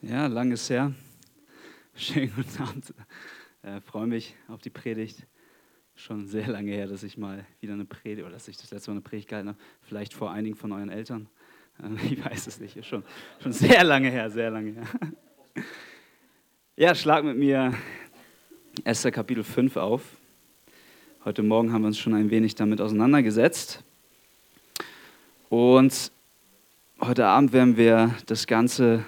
Ja, lang ist her. Schönen guten Abend. Äh, freue mich auf die Predigt. Schon sehr lange her, dass ich mal wieder eine Predigt oder dass ich das letzte Mal eine Predigt gehalten habe. Vielleicht vor einigen von euren Eltern. Äh, ich weiß es nicht. Ist schon, schon sehr lange her, sehr lange her. Ja, schlag mit mir Esther Kapitel 5 auf. Heute Morgen haben wir uns schon ein wenig damit auseinandergesetzt. Und heute Abend werden wir das Ganze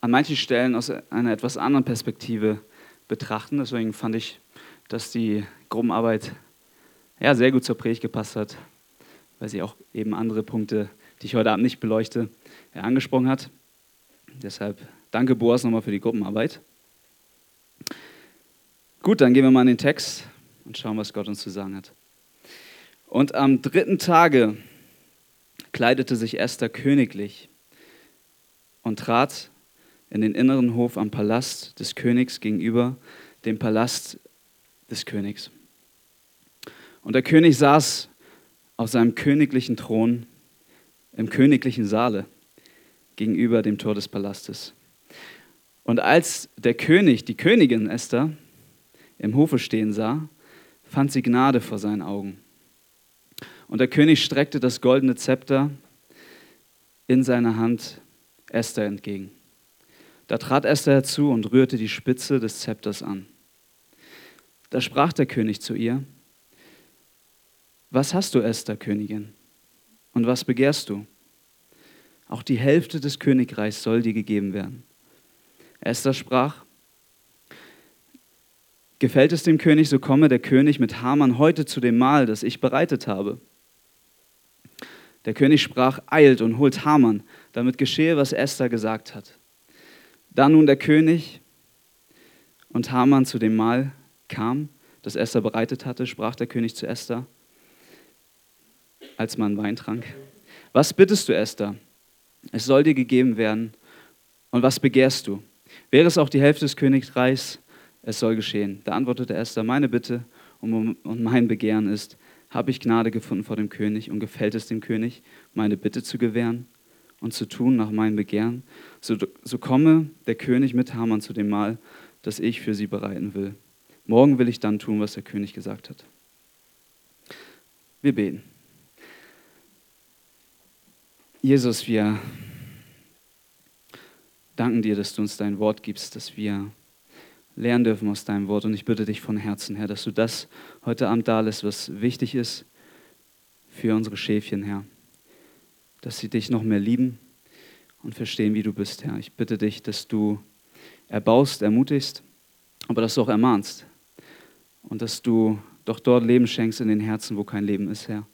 an manchen Stellen aus einer etwas anderen Perspektive betrachten. Deswegen fand ich, dass die Gruppenarbeit ja, sehr gut zur Predigt gepasst hat, weil sie auch eben andere Punkte, die ich heute Abend nicht beleuchte, ja, angesprochen hat. Deshalb danke Boas nochmal für die Gruppenarbeit. Gut, dann gehen wir mal in den Text und schauen, was Gott uns zu sagen hat. Und am dritten Tage kleidete sich Esther königlich und trat in den inneren Hof am Palast des Königs gegenüber dem Palast des Königs. Und der König saß auf seinem königlichen Thron im königlichen Saale gegenüber dem Tor des Palastes. Und als der König die Königin Esther im Hofe stehen sah, fand sie Gnade vor seinen Augen. Und der König streckte das goldene Zepter in seiner Hand Esther entgegen. Da trat Esther herzu und rührte die Spitze des Zepters an. Da sprach der König zu ihr, Was hast du, Esther, Königin? Und was begehrst du? Auch die Hälfte des Königreichs soll dir gegeben werden. Esther sprach, Gefällt es dem König, so komme der König mit Haman heute zu dem Mahl, das ich bereitet habe. Der König sprach, eilt und holt Haman, damit geschehe, was Esther gesagt hat. Da nun der König und Haman zu dem Mahl kam, das Esther bereitet hatte, sprach der König zu Esther, als man Wein trank. Was bittest du, Esther? Es soll dir gegeben werden. Und was begehrst du? Wäre es auch die Hälfte des Königreichs, es soll geschehen. Da antwortete Esther, meine Bitte und mein Begehren ist, habe ich Gnade gefunden vor dem König und gefällt es dem König, meine Bitte zu gewähren? Und zu tun nach meinem Begehren, so, so komme der König mit Haman zu dem Mahl, das ich für sie bereiten will. Morgen will ich dann tun, was der König gesagt hat. Wir beten. Jesus, wir danken dir, dass du uns dein Wort gibst, dass wir lernen dürfen aus deinem Wort. Und ich bitte dich von Herzen, Herr, dass du das heute Abend da lässt, was wichtig ist für unsere Schäfchen, Herr dass sie dich noch mehr lieben und verstehen, wie du bist, Herr. Ich bitte dich, dass du erbaust, ermutigst, aber dass du auch ermahnst und dass du doch dort Leben schenkst in den Herzen, wo kein Leben ist, Herr.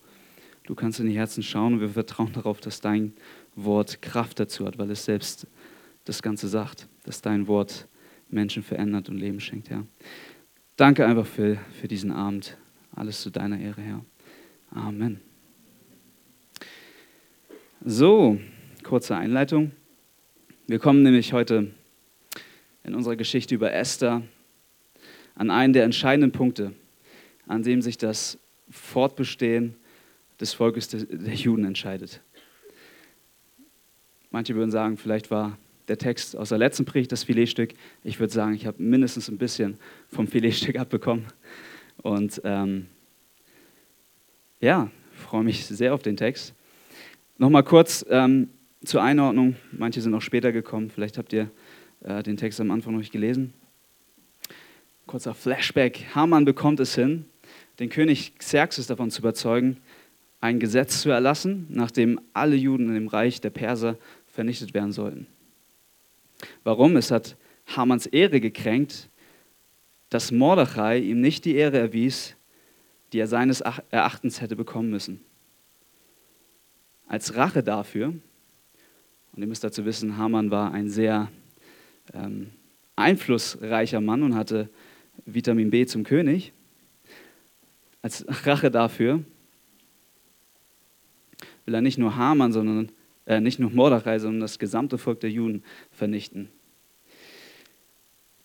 Du kannst in die Herzen schauen und wir vertrauen darauf, dass dein Wort Kraft dazu hat, weil es selbst das Ganze sagt, dass dein Wort Menschen verändert und Leben schenkt, Herr. Danke einfach für, für diesen Abend. Alles zu deiner Ehre, Herr. Amen. So, kurze Einleitung. Wir kommen nämlich heute in unserer Geschichte über Esther an einen der entscheidenden Punkte, an dem sich das Fortbestehen des Volkes der Juden entscheidet. Manche würden sagen, vielleicht war der Text aus der letzten Predigt das Filetstück. Ich würde sagen, ich habe mindestens ein bisschen vom Filetstück abbekommen. Und ähm, ja, freue mich sehr auf den Text. Nochmal kurz ähm, zur Einordnung. Manche sind auch später gekommen. Vielleicht habt ihr äh, den Text am Anfang noch nicht gelesen. Kurzer Flashback. Haman bekommt es hin, den König Xerxes davon zu überzeugen, ein Gesetz zu erlassen, nachdem alle Juden in dem Reich der Perser vernichtet werden sollten. Warum? Es hat Hamans Ehre gekränkt, dass Mordechai ihm nicht die Ehre erwies, die er seines Erachtens hätte bekommen müssen als Rache dafür, und ihr müsst dazu wissen, Haman war ein sehr ähm, einflussreicher Mann und hatte Vitamin B zum König, als Rache dafür will er nicht nur Haman, sondern äh, nicht nur Mordechai, sondern das gesamte Volk der Juden vernichten.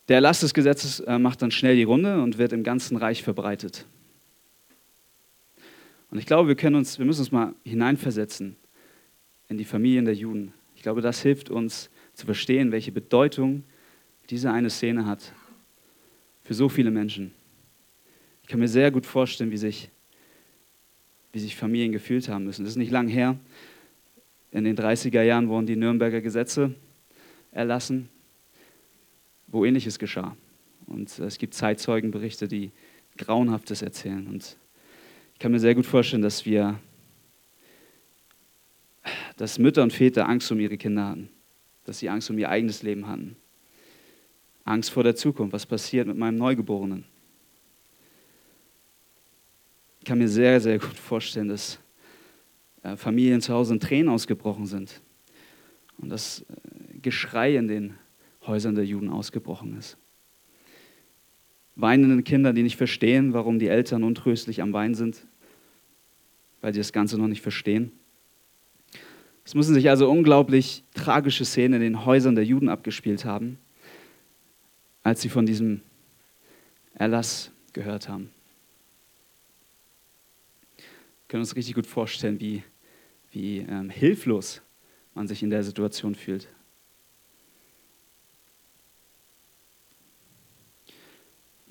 Der Erlass des Gesetzes äh, macht dann schnell die Runde und wird im ganzen Reich verbreitet. Und ich glaube, wir, können uns, wir müssen uns mal hineinversetzen in die Familien der Juden. Ich glaube, das hilft uns zu verstehen, welche Bedeutung diese eine Szene hat für so viele Menschen. Ich kann mir sehr gut vorstellen, wie sich, wie sich Familien gefühlt haben müssen. Das ist nicht lang her. In den 30er Jahren wurden die Nürnberger Gesetze erlassen, wo ähnliches geschah. Und es gibt Zeitzeugenberichte, die Grauenhaftes erzählen. Und ich kann mir sehr gut vorstellen, dass wir, dass Mütter und Väter Angst um ihre Kinder hatten, dass sie Angst um ihr eigenes Leben hatten. Angst vor der Zukunft, was passiert mit meinem Neugeborenen. Ich kann mir sehr, sehr gut vorstellen, dass äh, Familien zu Hause in Tränen ausgebrochen sind und das äh, Geschrei in den Häusern der Juden ausgebrochen ist. Weinende Kinder, die nicht verstehen, warum die Eltern untröstlich am Wein sind, weil sie das Ganze noch nicht verstehen. Es müssen sich also unglaublich tragische Szenen in den Häusern der Juden abgespielt haben, als sie von diesem Erlass gehört haben. Wir können uns richtig gut vorstellen, wie, wie ähm, hilflos man sich in der Situation fühlt.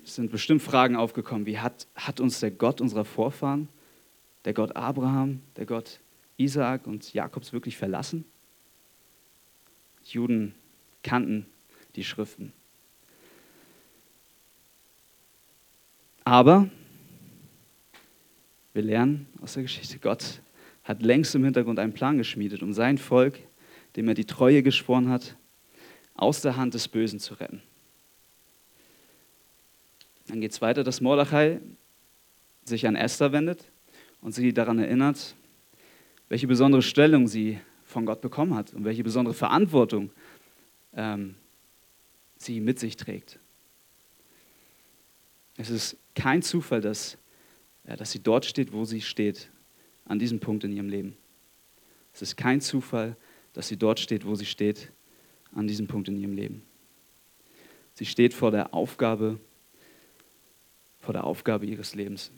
Es sind bestimmt Fragen aufgekommen, wie hat, hat uns der Gott unserer Vorfahren, der Gott Abraham, der Gott Isaak und Jakobs wirklich verlassen? Die Juden kannten die Schriften. Aber wir lernen aus der Geschichte, Gott hat längst im Hintergrund einen Plan geschmiedet, um sein Volk, dem er die Treue geschworen hat, aus der Hand des Bösen zu retten. Dann geht es weiter, dass Mordechai sich an Esther wendet und sie daran erinnert, welche besondere Stellung sie von Gott bekommen hat und welche besondere Verantwortung ähm, sie mit sich trägt. Es ist kein Zufall, dass, ja, dass sie dort steht, wo sie steht, an diesem Punkt in ihrem Leben. Es ist kein Zufall, dass sie dort steht, wo sie steht, an diesem Punkt in ihrem Leben. Sie steht vor der Aufgabe, vor der Aufgabe ihres Lebens.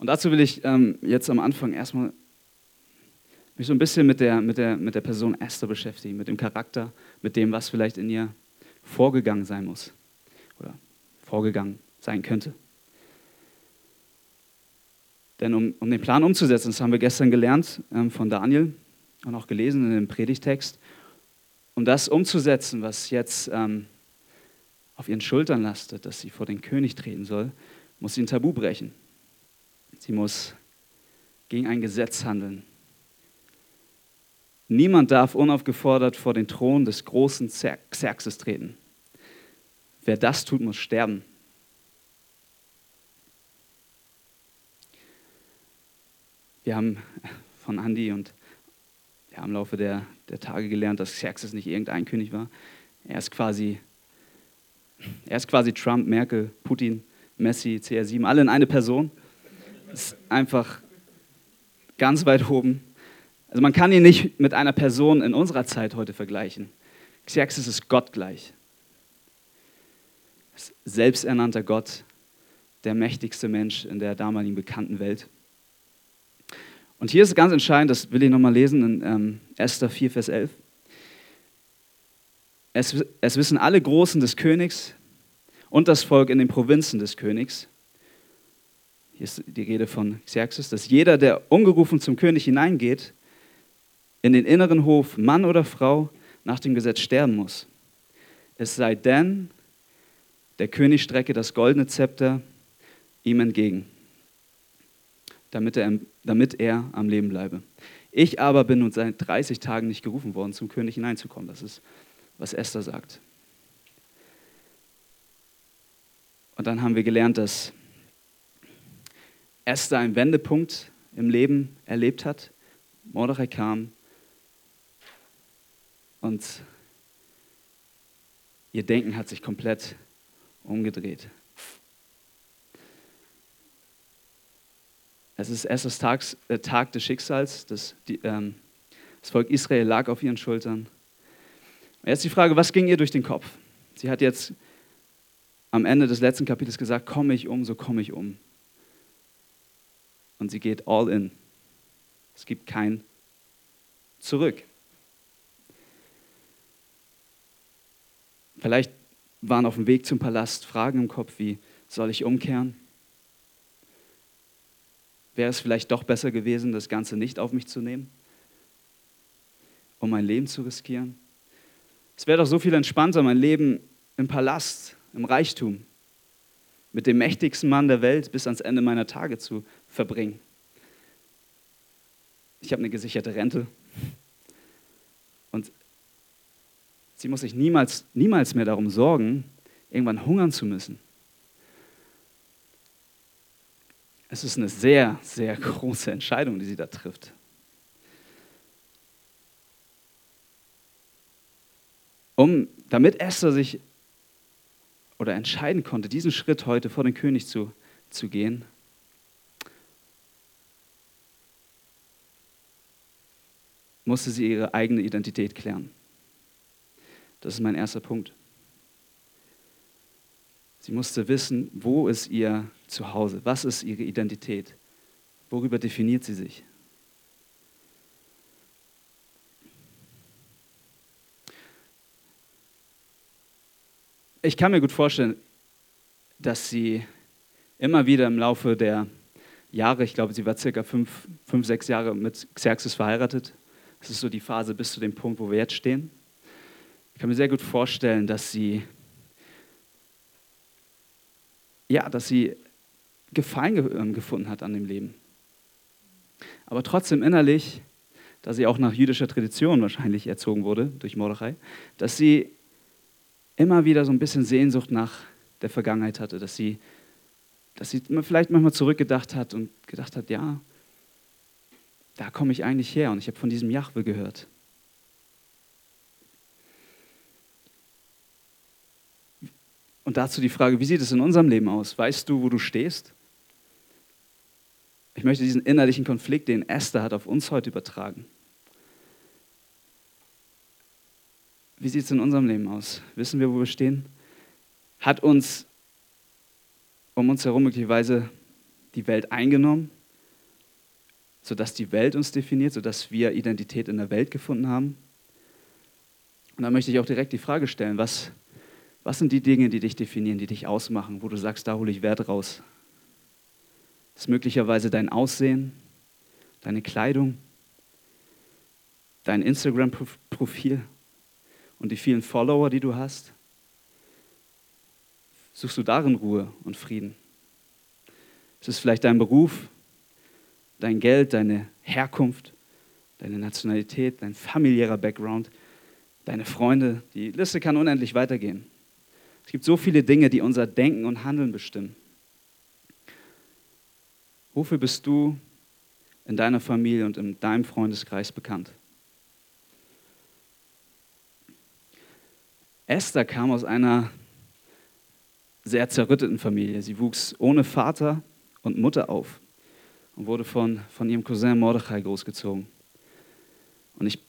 Und dazu will ich ähm, jetzt am Anfang erstmal mich so ein bisschen mit der, mit, der, mit der Person Esther beschäftigen, mit dem Charakter, mit dem, was vielleicht in ihr vorgegangen sein muss oder vorgegangen sein könnte. Denn um, um den Plan umzusetzen, das haben wir gestern gelernt ähm, von Daniel und auch gelesen in dem Predigtext, um das umzusetzen, was jetzt ähm, auf ihren Schultern lastet, dass sie vor den König treten soll, muss sie ein Tabu brechen. Sie muss gegen ein Gesetz handeln. Niemand darf unaufgefordert vor den Thron des großen Xerxes treten. Wer das tut, muss sterben. Wir haben von Andy und ja, im Laufe der, der Tage gelernt, dass Xerxes nicht irgendein König war. Er ist quasi er ist quasi Trump, Merkel, Putin, Messi, CR7, alle in eine Person. Ist einfach ganz weit oben. Also man kann ihn nicht mit einer Person in unserer Zeit heute vergleichen. Xerxes ist Gott gleich. Selbsternannter Gott, der mächtigste Mensch in der damaligen bekannten Welt. Und hier ist ganz entscheidend, das will ich nochmal lesen in ähm, Esther 4, Vers 11. Es, es wissen alle Großen des Königs und das Volk in den Provinzen des Königs, hier ist die Rede von Xerxes, dass jeder, der ungerufen zum König hineingeht, in den inneren Hof, Mann oder Frau, nach dem Gesetz sterben muss. Es sei denn, der König strecke das goldene Zepter ihm entgegen, damit er, damit er am Leben bleibe. Ich aber bin nun seit 30 Tagen nicht gerufen worden, zum König hineinzukommen. Das ist was Esther sagt. Und dann haben wir gelernt, dass Esther einen Wendepunkt im Leben erlebt hat. Mordechai kam und ihr Denken hat sich komplett umgedreht. Es ist Esthers Tags, äh, Tag des Schicksals. Das, die, ähm, das Volk Israel lag auf ihren Schultern. Jetzt die Frage, was ging ihr durch den Kopf? Sie hat jetzt am Ende des letzten Kapitels gesagt, komme ich um, so komme ich um. Und sie geht all in. Es gibt kein Zurück. Vielleicht waren auf dem Weg zum Palast Fragen im Kopf wie, soll ich umkehren? Wäre es vielleicht doch besser gewesen, das Ganze nicht auf mich zu nehmen, um mein Leben zu riskieren? Es wäre doch so viel entspannter, mein Leben im Palast, im Reichtum, mit dem mächtigsten Mann der Welt bis ans Ende meiner Tage zu verbringen. Ich habe eine gesicherte Rente und sie muss sich niemals, niemals mehr darum sorgen, irgendwann hungern zu müssen. Es ist eine sehr, sehr große Entscheidung, die sie da trifft. Um, damit Esther sich oder entscheiden konnte, diesen Schritt heute vor den König zu, zu gehen, musste sie ihre eigene Identität klären. Das ist mein erster Punkt. Sie musste wissen, wo ist ihr Zuhause, was ist ihre Identität, worüber definiert sie sich. Ich kann mir gut vorstellen, dass sie immer wieder im Laufe der Jahre, ich glaube, sie war circa fünf, fünf, sechs Jahre mit Xerxes verheiratet. Das ist so die Phase bis zu dem Punkt, wo wir jetzt stehen. Ich kann mir sehr gut vorstellen, dass sie ja, dass sie Gefallen ähm, gefunden hat an dem Leben. Aber trotzdem innerlich, da sie auch nach jüdischer Tradition wahrscheinlich erzogen wurde durch Mordechai, dass sie immer wieder so ein bisschen Sehnsucht nach der Vergangenheit hatte, dass sie, dass sie vielleicht manchmal zurückgedacht hat und gedacht hat, ja, da komme ich eigentlich her und ich habe von diesem Jahwe gehört. Und dazu die Frage, wie sieht es in unserem Leben aus? Weißt du, wo du stehst? Ich möchte diesen innerlichen Konflikt, den Esther hat, auf uns heute übertragen. Wie sieht es in unserem Leben aus? Wissen wir, wo wir stehen? Hat uns um uns herum möglicherweise die Welt eingenommen, sodass die Welt uns definiert, sodass wir Identität in der Welt gefunden haben? Und da möchte ich auch direkt die Frage stellen, was was sind die Dinge, die dich definieren, die dich ausmachen, wo du sagst, da hole ich Wert raus? Das ist möglicherweise dein Aussehen, deine Kleidung, dein Instagram-Profil und die vielen Follower, die du hast. Suchst du darin Ruhe und Frieden? Es ist vielleicht dein Beruf, dein Geld, deine Herkunft, deine Nationalität, dein familiärer Background, deine Freunde. Die Liste kann unendlich weitergehen. Es gibt so viele Dinge, die unser Denken und Handeln bestimmen. Wofür bist du in deiner Familie und in deinem Freundeskreis bekannt? Esther kam aus einer sehr zerrütteten Familie. Sie wuchs ohne Vater und Mutter auf und wurde von, von ihrem Cousin Mordechai großgezogen. Und ich,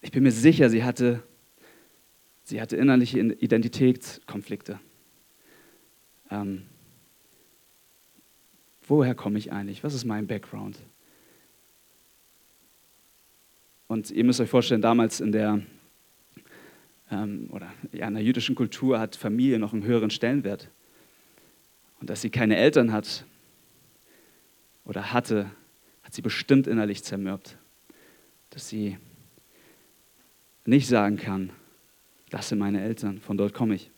ich bin mir sicher, sie hatte Sie hatte innerliche Identitätskonflikte. Ähm, woher komme ich eigentlich? Was ist mein Background? Und ihr müsst euch vorstellen, damals in der, ähm, oder, ja, in der jüdischen Kultur hat Familie noch einen höheren Stellenwert. Und dass sie keine Eltern hat oder hatte, hat sie bestimmt innerlich zermürbt. Dass sie nicht sagen kann, das sind meine Eltern, von dort komme ich.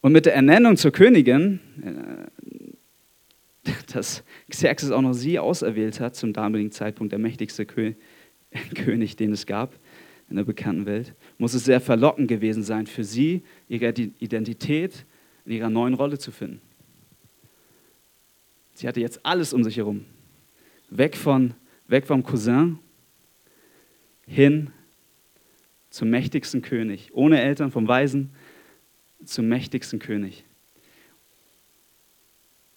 Und mit der Ernennung zur Königin, äh, dass Xerxes auch noch sie auserwählt hat, zum damaligen Zeitpunkt der mächtigste König, den es gab in der bekannten Welt, muss es sehr verlockend gewesen sein für sie, ihre Identität in ihrer neuen Rolle zu finden. Sie hatte jetzt alles um sich herum. Weg, von, weg vom Cousin hin zum mächtigsten König, ohne Eltern, vom Weisen zum mächtigsten König.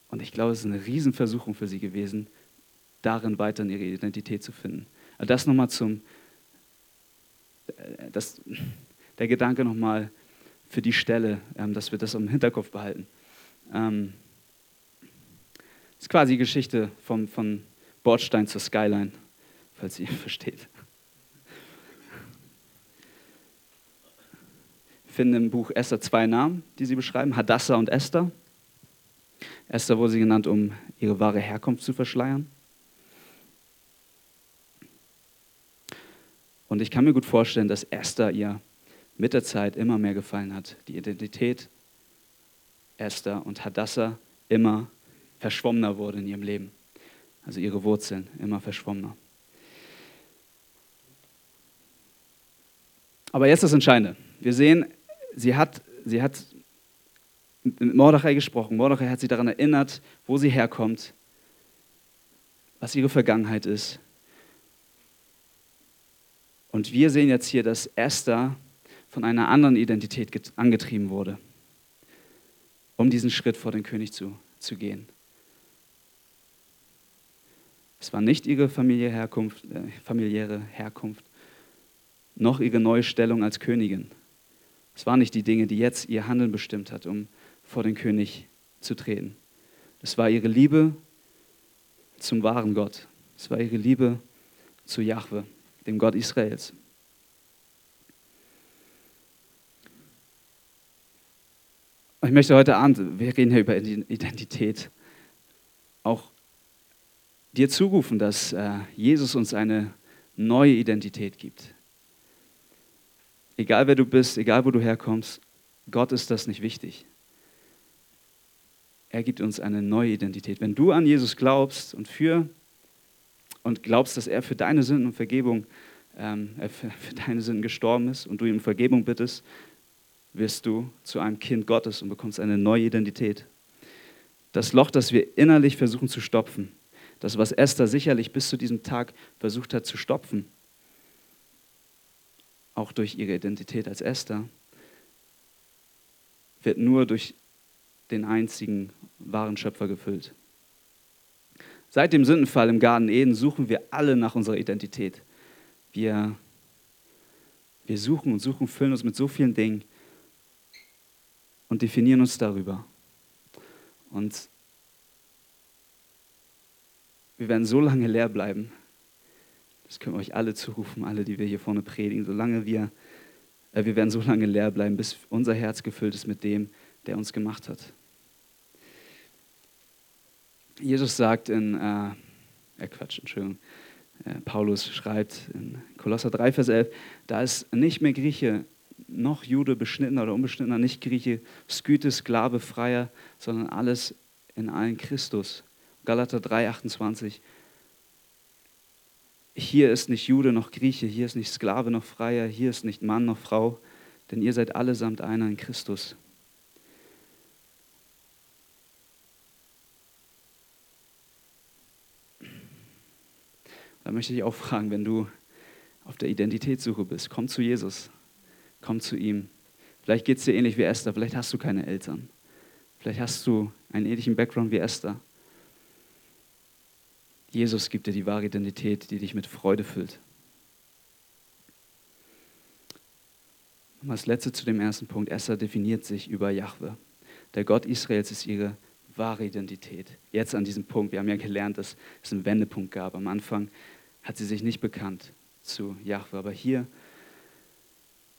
Und ich glaube, es ist eine Riesenversuchung für sie gewesen, darin weiter ihre Identität zu finden. Also das nochmal zum, äh, das, der Gedanke nochmal für die Stelle, ähm, dass wir das im Hinterkopf behalten. Ähm, das ist quasi die Geschichte vom, von Bordstein zur Skyline, falls ihr versteht. finden im Buch Esther zwei Namen, die sie beschreiben, Hadassah und Esther. Esther wurde sie genannt, um ihre wahre Herkunft zu verschleiern. Und ich kann mir gut vorstellen, dass Esther ihr mit der Zeit immer mehr gefallen hat. Die Identität Esther und Hadassah immer verschwommener wurde in ihrem Leben. Also ihre Wurzeln immer verschwommener. Aber jetzt das Entscheidende. Wir sehen, sie hat, sie hat mit Mordechai gesprochen. Mordechai hat sie daran erinnert, wo sie herkommt, was ihre Vergangenheit ist. Und wir sehen jetzt hier, dass Esther von einer anderen Identität angetrieben wurde, um diesen Schritt vor den König zu, zu gehen. Es war nicht ihre familiäre Herkunft, äh, familiäre Herkunft, noch ihre neue Stellung als Königin. Es waren nicht die Dinge, die jetzt ihr Handeln bestimmt hat, um vor den König zu treten. Es war ihre Liebe zum wahren Gott. Es war ihre Liebe zu Jahwe, dem Gott Israels. Ich möchte heute Abend, wir reden hier über Identität, auch dir zurufen, dass äh, Jesus uns eine neue Identität gibt. Egal wer du bist, egal wo du herkommst, Gott ist das nicht wichtig. Er gibt uns eine neue Identität. Wenn du an Jesus glaubst und für und glaubst, dass er für deine Sünden und Vergebung, ähm, für, für deine Sünden gestorben ist und du ihm Vergebung bittest, wirst du zu einem Kind Gottes und bekommst eine neue Identität. Das Loch, das wir innerlich versuchen zu stopfen, das, was Esther sicherlich bis zu diesem Tag versucht hat zu stopfen, auch durch ihre Identität als Esther, wird nur durch den einzigen wahren Schöpfer gefüllt. Seit dem Sündenfall im Garten Eden suchen wir alle nach unserer Identität. Wir, wir suchen und suchen, füllen uns mit so vielen Dingen und definieren uns darüber. Und wir werden so lange leer bleiben, das können wir euch alle zurufen, alle, die wir hier vorne predigen, solange wir, äh, wir werden so lange leer bleiben, bis unser Herz gefüllt ist mit dem, der uns gemacht hat. Jesus sagt in, äh, äh Quatsch, Entschuldigung, äh, Paulus schreibt in Kolosser 3, Vers 11, da ist nicht mehr Grieche noch Jude, beschnittener oder unbeschnittener, nicht Grieche, Sküte, Sklave, Freier, sondern alles in allen Christus. Galater 3, 28, hier ist nicht Jude noch Grieche, hier ist nicht Sklave noch Freier, hier ist nicht Mann noch Frau, denn ihr seid allesamt einer in Christus. Da möchte ich auch fragen, wenn du auf der Identitätssuche bist, komm zu Jesus, komm zu ihm. Vielleicht geht es dir ähnlich wie Esther, vielleicht hast du keine Eltern, vielleicht hast du einen ähnlichen Background wie Esther. Jesus gibt dir die wahre Identität, die dich mit Freude füllt. Und als letzte zu dem ersten Punkt. Esther definiert sich über Jahwe. Der Gott Israels ist ihre wahre Identität. Jetzt an diesem Punkt, wir haben ja gelernt, dass es einen Wendepunkt gab. Am Anfang hat sie sich nicht bekannt zu Jahwe, aber hier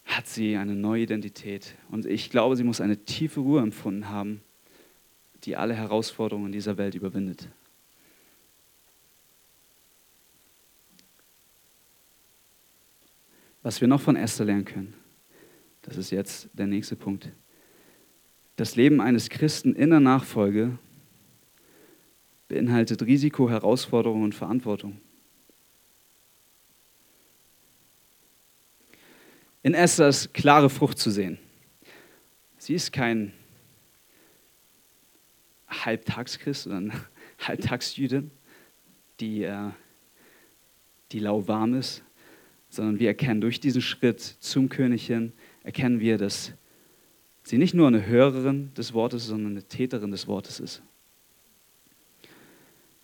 hat sie eine neue Identität. Und ich glaube, sie muss eine tiefe Ruhe empfunden haben, die alle Herausforderungen dieser Welt überwindet. Was wir noch von Esther lernen können, das ist jetzt der nächste Punkt. Das Leben eines Christen in der Nachfolge beinhaltet Risiko, Herausforderung und Verantwortung. In Esther ist klare Frucht zu sehen. Sie ist kein Halbtagschrist, sondern Halbtagsjüdin, die, äh, die lauwarm ist, sondern wir erkennen durch diesen Schritt zum König hin, erkennen wir, dass sie nicht nur eine Hörerin des Wortes, sondern eine Täterin des Wortes ist.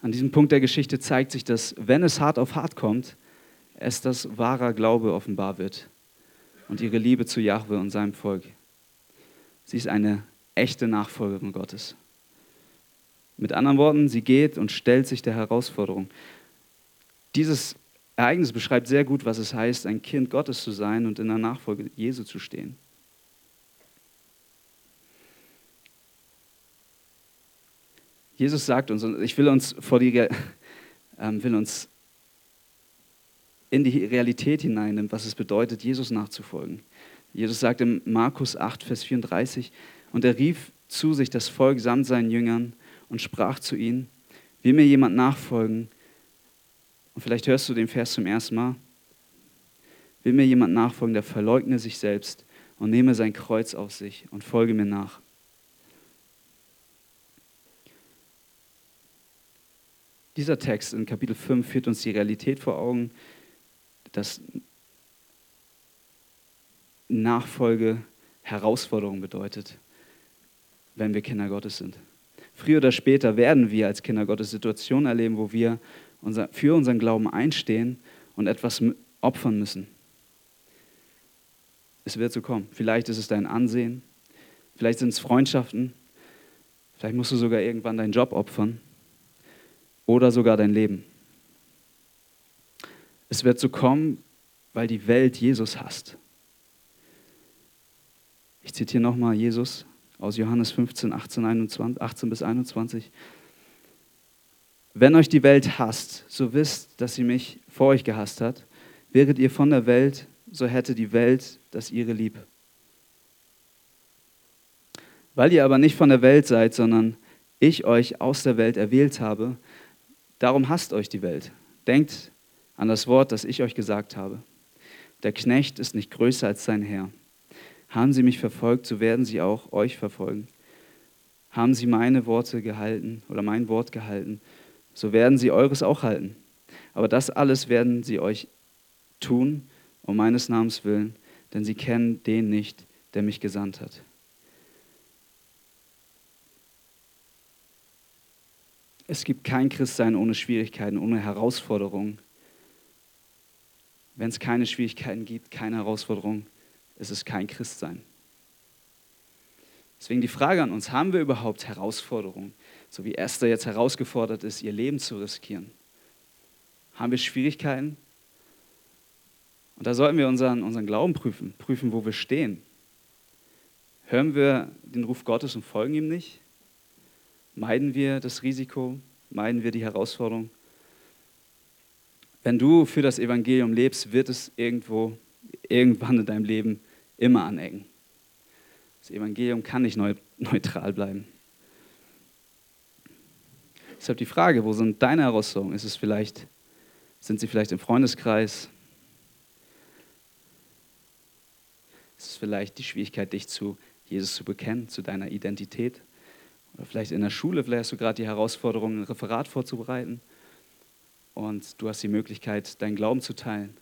An diesem Punkt der Geschichte zeigt sich, dass wenn es hart auf hart kommt, es das wahrer Glaube offenbar wird und ihre Liebe zu Jahwe und seinem Volk. Sie ist eine echte Nachfolgerin Gottes. Mit anderen Worten, sie geht und stellt sich der Herausforderung. Dieses Ereignis beschreibt sehr gut, was es heißt, ein Kind Gottes zu sein und in der Nachfolge Jesu zu stehen. Jesus sagt uns, und ich will uns, vor die, äh, will uns in die Realität hineinnehmen, was es bedeutet, Jesus nachzufolgen. Jesus sagt in Markus 8, Vers 34, und er rief zu sich das Volk samt seinen Jüngern und sprach zu ihnen, will mir jemand nachfolgen, und vielleicht hörst du den Vers zum ersten Mal, will mir jemand nachfolgen, der verleugne sich selbst und nehme sein Kreuz auf sich und folge mir nach. Dieser Text in Kapitel 5 führt uns die Realität vor Augen, dass Nachfolge Herausforderung bedeutet, wenn wir Kinder Gottes sind. Früher oder später werden wir als Kinder Gottes Situationen erleben, wo wir unser, für unseren Glauben einstehen und etwas opfern müssen. Es wird so kommen. Vielleicht ist es dein Ansehen, vielleicht sind es Freundschaften, vielleicht musst du sogar irgendwann deinen Job opfern oder sogar dein Leben. Es wird so kommen, weil die Welt Jesus hasst. Ich zitiere nochmal Jesus aus Johannes 15, 18, 21, 18 bis 21. Wenn euch die Welt hasst, so wisst, dass sie mich vor euch gehasst hat. Wäret ihr von der Welt, so hätte die Welt das ihre lieb. Weil ihr aber nicht von der Welt seid, sondern ich euch aus der Welt erwählt habe, darum hasst euch die Welt. Denkt an das Wort, das ich euch gesagt habe. Der Knecht ist nicht größer als sein Herr. Haben sie mich verfolgt, so werden sie auch euch verfolgen. Haben sie meine Worte gehalten oder mein Wort gehalten, so werden sie eures auch halten. Aber das alles werden sie euch tun, um meines Namens willen, denn sie kennen den nicht, der mich gesandt hat. Es gibt kein Christsein ohne Schwierigkeiten, ohne Herausforderungen. Wenn es keine Schwierigkeiten gibt, keine Herausforderungen, ist es kein Christsein. Deswegen die Frage an uns, haben wir überhaupt Herausforderungen? So wie Esther jetzt herausgefordert ist, ihr Leben zu riskieren. Haben wir Schwierigkeiten? Und da sollten wir unseren, unseren Glauben prüfen, prüfen, wo wir stehen. Hören wir den Ruf Gottes und folgen ihm nicht? Meiden wir das Risiko? Meiden wir die Herausforderung? Wenn du für das Evangelium lebst, wird es irgendwo, irgendwann in deinem Leben immer anecken. Das Evangelium kann nicht neutral bleiben. Deshalb die Frage, wo sind deine Herausforderungen? Ist es vielleicht, sind sie vielleicht im Freundeskreis? Ist es vielleicht die Schwierigkeit, dich zu Jesus zu bekennen, zu deiner Identität? Oder vielleicht in der Schule, vielleicht hast du gerade die Herausforderung, ein Referat vorzubereiten und du hast die Möglichkeit, deinen Glauben zu teilen.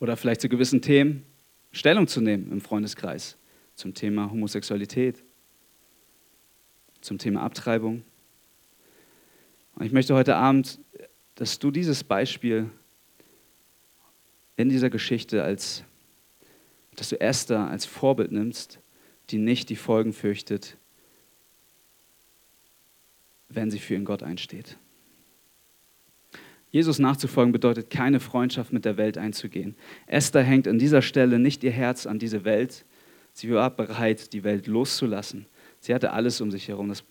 Oder vielleicht zu gewissen Themen Stellung zu nehmen im Freundeskreis. Zum Thema Homosexualität, zum Thema Abtreibung. Und ich möchte heute Abend, dass du dieses Beispiel in dieser Geschichte als, dass du Esther als Vorbild nimmst, die nicht die Folgen fürchtet, wenn sie für ihren Gott einsteht. Jesus nachzufolgen bedeutet, keine Freundschaft mit der Welt einzugehen. Esther hängt an dieser Stelle nicht ihr Herz an diese Welt. Sie war bereit, die Welt loszulassen. Sie hatte alles um sich herum. Das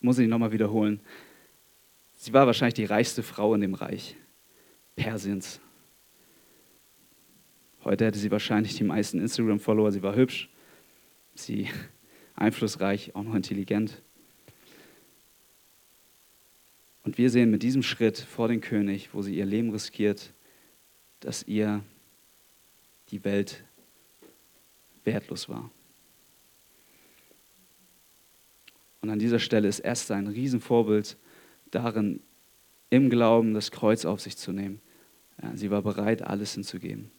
muss ich nochmal wiederholen. Sie war wahrscheinlich die reichste Frau in dem Reich Persiens. Heute hätte sie wahrscheinlich die meisten Instagram-Follower. Sie war hübsch, sie einflussreich, auch noch intelligent. Und wir sehen mit diesem Schritt vor den König, wo sie ihr Leben riskiert, dass ihr die Welt wertlos war. Und an dieser Stelle ist Esther ein Riesenvorbild darin, im Glauben das Kreuz auf sich zu nehmen. Ja, sie war bereit, alles hinzugeben.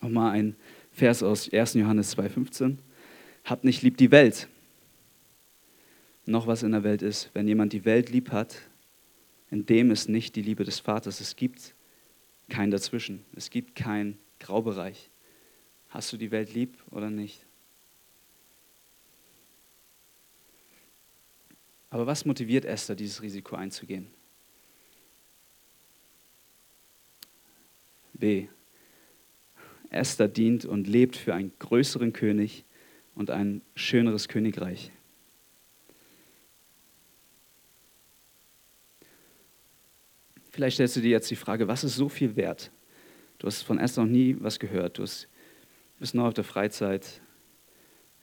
Nochmal ein Vers aus 1. Johannes 2,15. Habt nicht lieb die Welt, noch was in der Welt ist. Wenn jemand die Welt lieb hat, in dem ist nicht die Liebe des Vaters. Es gibt kein Dazwischen. Es gibt keinen Graubereich. Hast du die Welt lieb oder nicht? Aber was motiviert Esther, dieses Risiko einzugehen? B. Esther dient und lebt für einen größeren König und ein schöneres Königreich. Vielleicht stellst du dir jetzt die Frage, was ist so viel wert? Du hast von Esther noch nie was gehört. Du bist nur auf der Freizeit.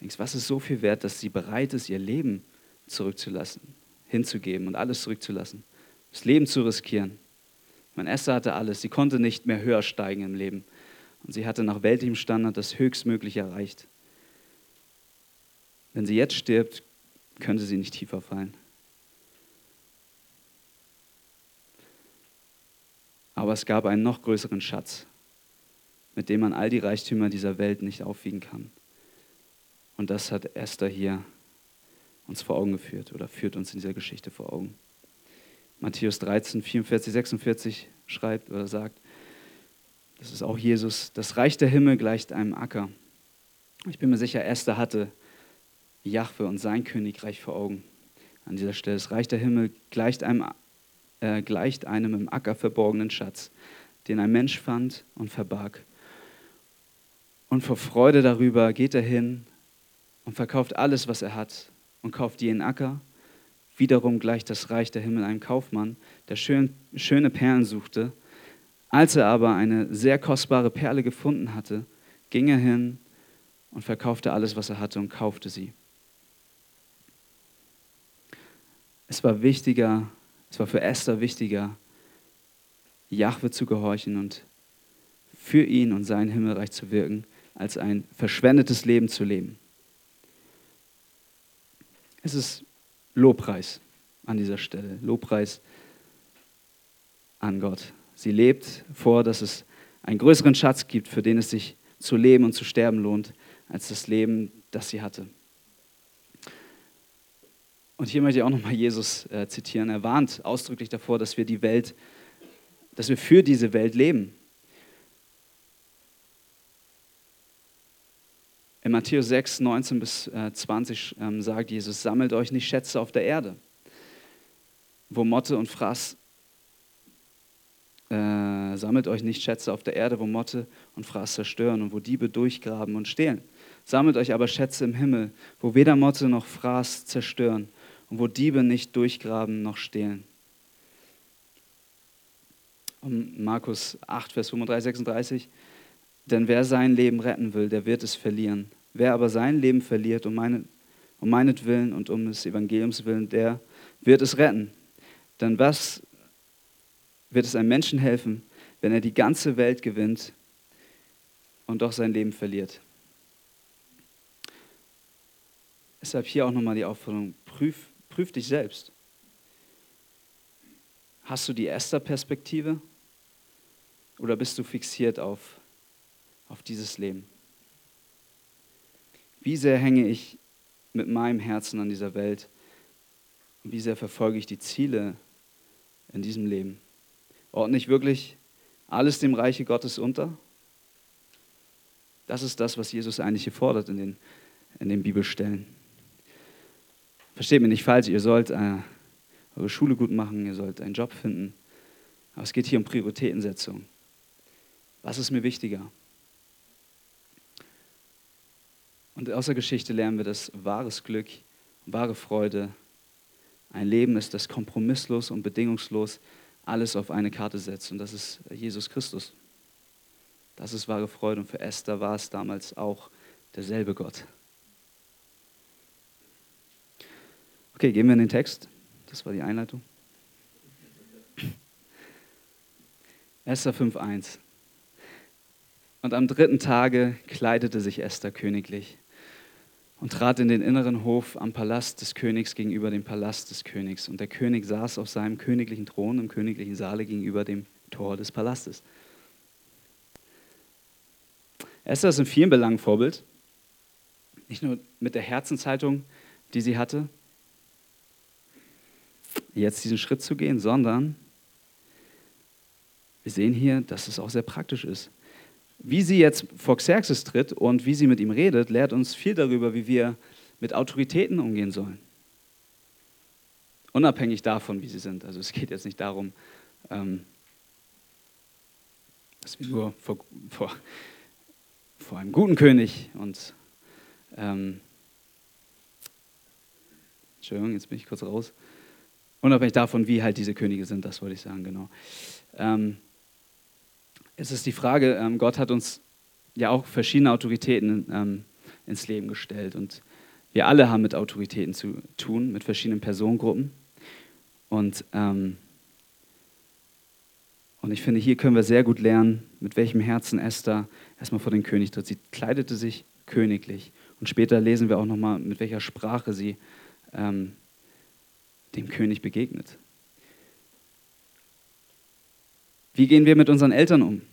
Denkst, was ist so viel wert, dass sie bereit ist, ihr Leben zurückzulassen, hinzugeben und alles zurückzulassen, das Leben zu riskieren. Mein Esther hatte alles. Sie konnte nicht mehr höher steigen im Leben. Und sie hatte nach weltlichem Standard das Höchstmögliche erreicht. Wenn sie jetzt stirbt, könnte sie nicht tiefer fallen. Aber es gab einen noch größeren Schatz, mit dem man all die Reichtümer dieser Welt nicht aufwiegen kann. Und das hat Esther hier uns vor Augen geführt oder führt uns in dieser Geschichte vor Augen. Matthäus 13, 44, 46 schreibt oder sagt, das ist auch Jesus, das Reich der Himmel gleicht einem Acker. Ich bin mir sicher, Esther hatte Jahwe und sein Königreich vor Augen. An dieser Stelle, das Reich der Himmel gleicht einem, äh, gleicht einem im Acker verborgenen Schatz, den ein Mensch fand und verbarg. Und vor Freude darüber geht er hin und verkauft alles, was er hat und kauft jenen Acker. Wiederum gleicht das Reich der Himmel einem Kaufmann, der schön, schöne Perlen suchte. Als er aber eine sehr kostbare Perle gefunden hatte, ging er hin und verkaufte alles, was er hatte und kaufte sie. Es war wichtiger, es war für Esther wichtiger, Jahwe zu gehorchen und für ihn und sein Himmelreich zu wirken, als ein verschwendetes Leben zu leben. Es ist Lobpreis an dieser Stelle, Lobpreis an Gott. Sie lebt vor, dass es einen größeren Schatz gibt, für den es sich zu leben und zu sterben lohnt, als das Leben, das sie hatte. Und hier möchte ich auch nochmal Jesus äh, zitieren. Er warnt ausdrücklich davor, dass wir die Welt, dass wir für diese Welt leben. In Matthäus 6, 19 bis 20 äh, ähm, sagt Jesus, sammelt euch nicht Schätze auf der Erde, wo Motte und Fraß, äh, sammelt euch nicht Schätze auf der Erde, wo Motte und Fraß zerstören und wo Diebe durchgraben und stehlen. Sammelt euch aber Schätze im Himmel, wo weder Motte noch Fraß zerstören und wo Diebe nicht durchgraben noch stehlen. Und Markus 8, Vers 35, 36. Denn wer sein Leben retten will, der wird es verlieren. Wer aber sein Leben verliert um, meine, um meinetwillen und um des Evangeliums willen, der wird es retten. Denn was wird es einem Menschen helfen, wenn er die ganze Welt gewinnt und doch sein Leben verliert? Deshalb hier auch nochmal die Aufforderung, prüf, prüf dich selbst. Hast du die Esther-Perspektive oder bist du fixiert auf, auf dieses Leben? Wie sehr hänge ich mit meinem Herzen an dieser Welt und wie sehr verfolge ich die Ziele in diesem Leben? Ordne ich wirklich alles dem Reiche Gottes unter? Das ist das, was Jesus eigentlich hier fordert in den, in den Bibelstellen. Versteht mich nicht falsch, ihr sollt äh, eure Schule gut machen, ihr sollt einen Job finden. Aber es geht hier um Prioritätensetzung. Was ist mir wichtiger? Und aus der Geschichte lernen wir, dass wahres Glück, wahre Freude ein Leben ist, das kompromisslos und bedingungslos alles auf eine Karte setzt. Und das ist Jesus Christus. Das ist wahre Freude. Und für Esther war es damals auch derselbe Gott. Okay, gehen wir in den Text. Das war die Einleitung. Esther 5.1. Und am dritten Tage kleidete sich Esther königlich und trat in den inneren Hof am Palast des Königs gegenüber dem Palast des Königs. Und der König saß auf seinem königlichen Thron im königlichen Saale gegenüber dem Tor des Palastes. Esther ist in vielen Belangen Vorbild. Nicht nur mit der Herzenshaltung, die sie hatte, jetzt diesen Schritt zu gehen, sondern wir sehen hier, dass es auch sehr praktisch ist. Wie sie jetzt vor Xerxes tritt und wie sie mit ihm redet, lehrt uns viel darüber, wie wir mit Autoritäten umgehen sollen. Unabhängig davon, wie sie sind. Also es geht jetzt nicht darum, ähm, dass wir nur vor, vor, vor einem guten König und ähm, Entschuldigung, jetzt bin ich kurz raus. Unabhängig davon, wie halt diese Könige sind, das wollte ich sagen, genau. Ähm, es ist die Frage, ähm, Gott hat uns ja auch verschiedene Autoritäten ähm, ins Leben gestellt und wir alle haben mit Autoritäten zu tun, mit verschiedenen Personengruppen. Und, ähm, und ich finde, hier können wir sehr gut lernen, mit welchem Herzen Esther erstmal vor den König tritt. Sie kleidete sich königlich. Und später lesen wir auch nochmal, mit welcher Sprache sie ähm, dem König begegnet. Wie gehen wir mit unseren Eltern um?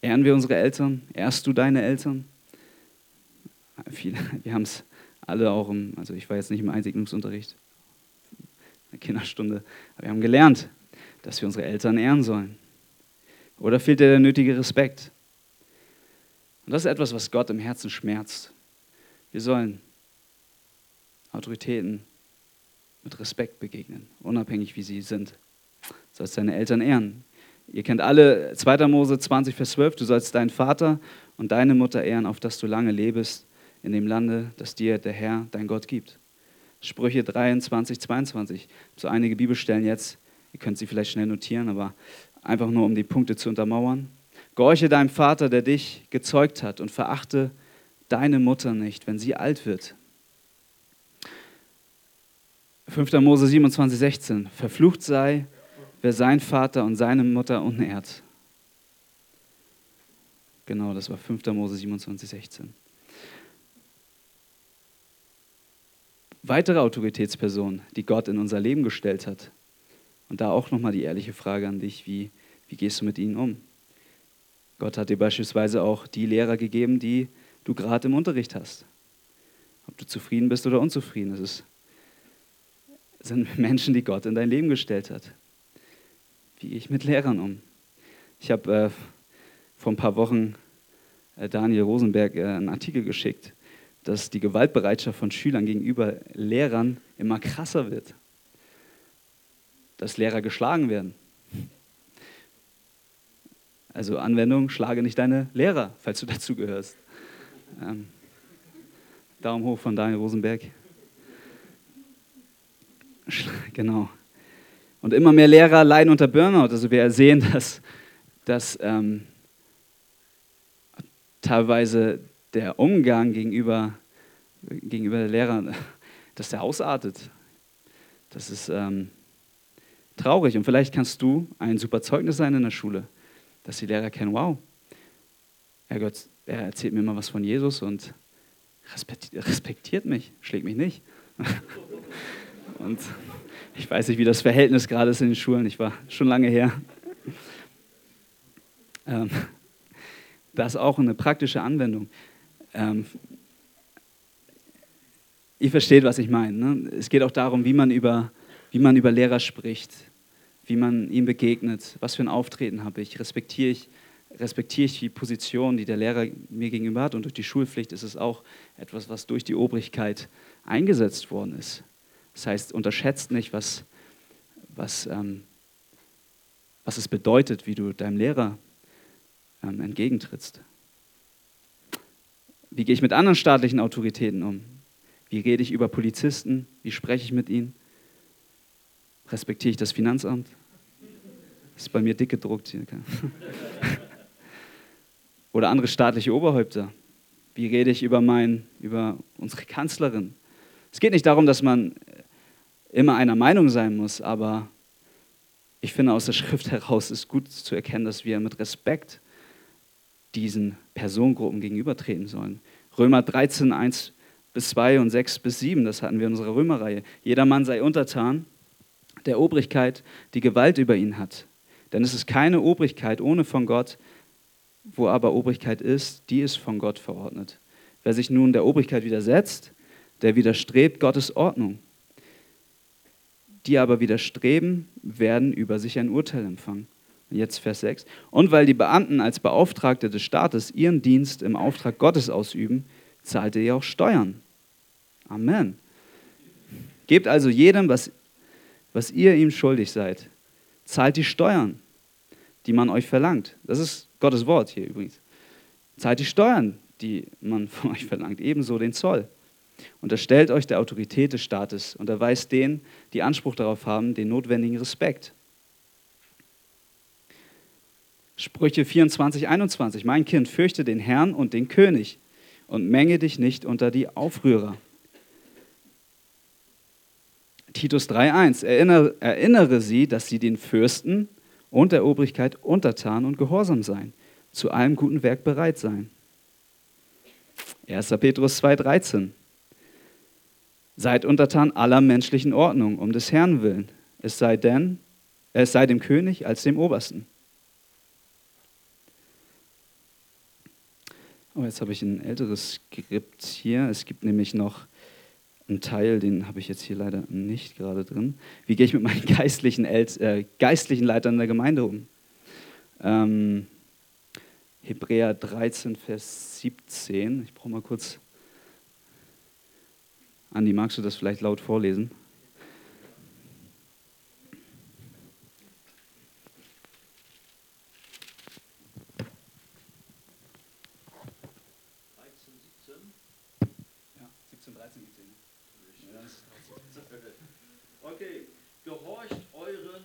Ehren wir unsere Eltern? Ehrst du deine Eltern? Viele, wir haben es alle auch im, also ich war jetzt nicht im Einsegnungsunterricht, in der Kinderstunde, aber wir haben gelernt, dass wir unsere Eltern ehren sollen. Oder fehlt dir der nötige Respekt? Und das ist etwas, was Gott im Herzen schmerzt. Wir sollen Autoritäten mit Respekt begegnen, unabhängig wie sie sind. Du sollst deine Eltern ehren. Ihr kennt alle 2. Mose 20, Vers 12, du sollst deinen Vater und deine Mutter ehren, auf dass du lange lebst in dem Lande, das dir der Herr, dein Gott, gibt. Sprüche 23, 22. So einige Bibelstellen jetzt, ihr könnt sie vielleicht schnell notieren, aber einfach nur um die Punkte zu untermauern. Gehorche deinem Vater, der dich gezeugt hat, und verachte deine Mutter nicht, wenn sie alt wird. 5. Mose 27, 16. Verflucht sei, wer sein Vater und seine Mutter unehrt. Genau, das war 5. Mose 27, 16. Weitere Autoritätspersonen, die Gott in unser Leben gestellt hat. Und da auch nochmal die ehrliche Frage an dich, wie, wie gehst du mit ihnen um? Gott hat dir beispielsweise auch die Lehrer gegeben, die du gerade im Unterricht hast. Ob du zufrieden bist oder unzufrieden, das ist, sind Menschen, die Gott in dein Leben gestellt hat. Wie gehe ich mit Lehrern um? Ich habe äh, vor ein paar Wochen äh, Daniel Rosenberg äh, einen Artikel geschickt, dass die Gewaltbereitschaft von Schülern gegenüber Lehrern immer krasser wird. Dass Lehrer geschlagen werden. Also Anwendung, schlage nicht deine Lehrer, falls du dazu gehörst. Ähm, Daumen hoch von Daniel Rosenberg. Genau. Und immer mehr Lehrer leiden unter Burnout. Also wir sehen, dass, dass ähm, teilweise der Umgang gegenüber, gegenüber der Lehrer, dass der ausartet. Das ist ähm, traurig. Und vielleicht kannst du ein super Zeugnis sein in der Schule dass die Lehrer kennen, wow, Herr Gott, er erzählt mir mal was von Jesus und respektiert mich, schlägt mich nicht. Und ich weiß nicht, wie das Verhältnis gerade ist in den Schulen, ich war schon lange her. Ähm, das ist auch eine praktische Anwendung. Ähm, ihr versteht, was ich meine. Ne? Es geht auch darum, wie man, über, wie man über Lehrer spricht, wie man ihm begegnet, was für ein Auftreten habe ich, respektiere ich, respektiere ich die Position, die der Lehrer mir gegenüber hat und durch die Schulpflicht ist es auch etwas, was durch die Obrigkeit eingesetzt worden ist. Das heißt, unterschätzt nicht, was, was, ähm, was es bedeutet, wie du deinem Lehrer ähm, entgegentrittst. Wie gehe ich mit anderen staatlichen Autoritäten um? Wie rede ich über Polizisten? Wie spreche ich mit ihnen? Respektiere ich das Finanzamt? Das ist bei mir dick gedruckt hier. Oder andere staatliche Oberhäupter. Wie rede ich über, mein, über unsere Kanzlerin? Es geht nicht darum, dass man immer einer Meinung sein muss, aber ich finde, aus der Schrift heraus ist gut zu erkennen, dass wir mit Respekt diesen Personengruppen gegenübertreten sollen. Römer 13, 1 bis 2 und 6 bis 7, das hatten wir in unserer Römerreihe. Jeder Mann sei untertan der Obrigkeit, die Gewalt über ihn hat. Denn es ist keine Obrigkeit ohne von Gott, wo aber Obrigkeit ist, die ist von Gott verordnet. Wer sich nun der Obrigkeit widersetzt, der widerstrebt Gottes Ordnung. Die aber widerstreben, werden über sich ein Urteil empfangen. Jetzt Vers 6. Und weil die Beamten als Beauftragte des Staates ihren Dienst im Auftrag Gottes ausüben, zahlt ihr auch Steuern. Amen. Gebt also jedem, was was ihr ihm schuldig seid. Zahlt die Steuern, die man euch verlangt. Das ist Gottes Wort hier übrigens. Zahlt die Steuern, die man von euch verlangt, ebenso den Zoll. Unterstellt euch der Autorität des Staates und erweist denen, die Anspruch darauf haben, den notwendigen Respekt. Sprüche 24, 21. Mein Kind, fürchte den Herrn und den König und menge dich nicht unter die Aufrührer. Titus 3,1. Erinnere, erinnere sie, dass sie den Fürsten und der Obrigkeit untertan und gehorsam seien, zu allem guten Werk bereit seien. 1. Petrus 2,13. Seid untertan aller menschlichen Ordnung, um des Herrn willen, es sei denn, es sei dem König als dem Obersten. Oh, jetzt habe ich ein älteres Skript hier. Es gibt nämlich noch einen Teil, den habe ich jetzt hier leider nicht gerade drin. Wie gehe ich mit meinen geistlichen, El äh, geistlichen Leitern der Gemeinde um? Ähm, Hebräer 13, Vers 17. Ich brauche mal kurz. Andi, magst du das vielleicht laut vorlesen? Okay, gehorcht euren,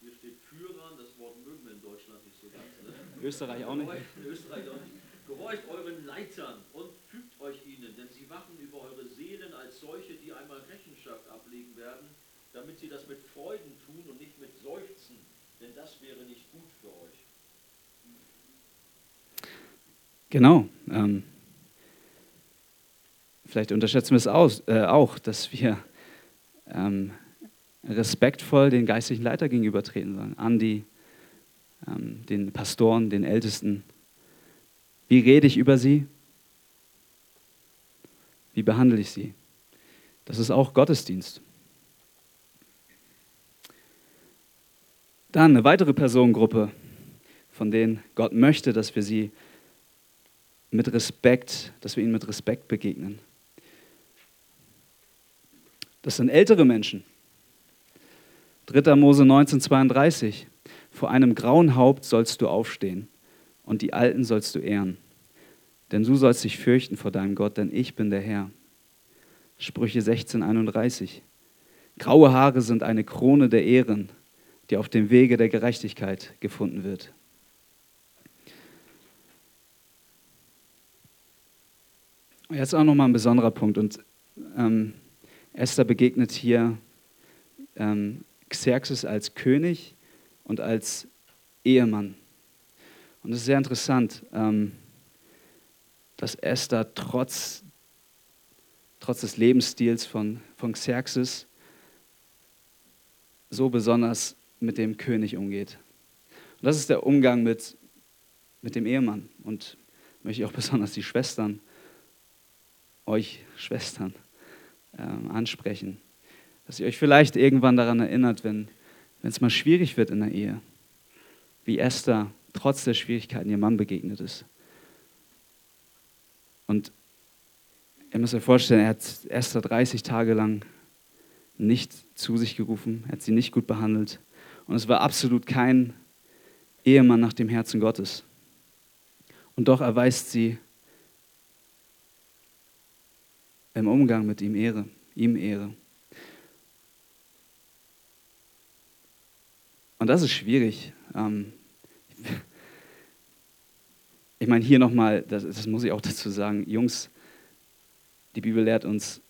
hier steht Führern, das Wort mögen wir in Deutschland nicht so ganz. Ne? Österreich auch nicht. Österreich auch nicht. Gehorcht euren Leitern und fügt euch ihnen, denn sie wachen über eure Seelen als solche, die einmal Rechenschaft ablegen werden, damit sie das mit Freuden tun und nicht mit Seufzen, denn das wäre nicht gut für euch. Genau. Ähm, vielleicht unterschätzen wir es aus, äh, auch, dass wir ähm, respektvoll den geistlichen Leiter gegenübertreten sollen, an die, ähm, den Pastoren, den Ältesten. Wie rede ich über sie? Wie behandle ich sie? Das ist auch Gottesdienst. Dann eine weitere Personengruppe, von denen Gott möchte, dass wir sie mit Respekt, dass wir ihnen mit Respekt begegnen. Das sind ältere Menschen. 3. Mose 19,32. Vor einem grauen Haupt sollst du aufstehen und die Alten sollst du ehren. Denn du sollst dich fürchten vor deinem Gott, denn ich bin der Herr. Sprüche 16,31. Graue Haare sind eine Krone der Ehren, die auf dem Wege der Gerechtigkeit gefunden wird. Jetzt auch nochmal ein besonderer Punkt. Und ähm, Esther begegnet hier ähm, Xerxes als König und als Ehemann. Und es ist sehr interessant, ähm, dass Esther trotz, trotz des Lebensstils von, von Xerxes so besonders mit dem König umgeht. Und das ist der Umgang mit, mit dem Ehemann. Und möchte ich auch besonders die Schwestern, euch Schwestern, ähm, ansprechen. Dass ihr euch vielleicht irgendwann daran erinnert, wenn es mal schwierig wird in der Ehe, wie Esther trotz der Schwierigkeiten ihrem Mann begegnet ist. Und ihr müsst euch vorstellen, er hat Esther 30 Tage lang nicht zu sich gerufen, er hat sie nicht gut behandelt. Und es war absolut kein Ehemann nach dem Herzen Gottes. Und doch erweist sie im Umgang mit ihm Ehre, ihm Ehre. Und das ist schwierig. Ähm, ich meine, hier nochmal, das, das muss ich auch dazu sagen, Jungs, die Bibel lehrt uns,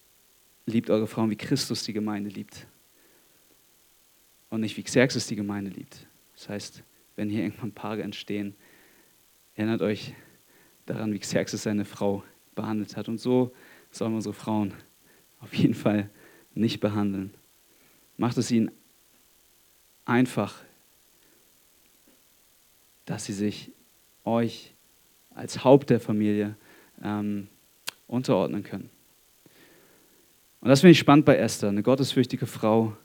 liebt eure Frauen, wie Christus die Gemeinde liebt. Und nicht wie Xerxes die Gemeinde liebt. Das heißt, wenn hier irgendwann Paare entstehen, erinnert euch daran, wie Xerxes seine Frau behandelt hat. Und so sollen wir unsere Frauen auf jeden Fall nicht behandeln. Macht es ihnen einfach, dass sie sich euch als Haupt der Familie ähm, unterordnen können. Und das finde ich spannend bei Esther, eine gottesfürchtige Frau,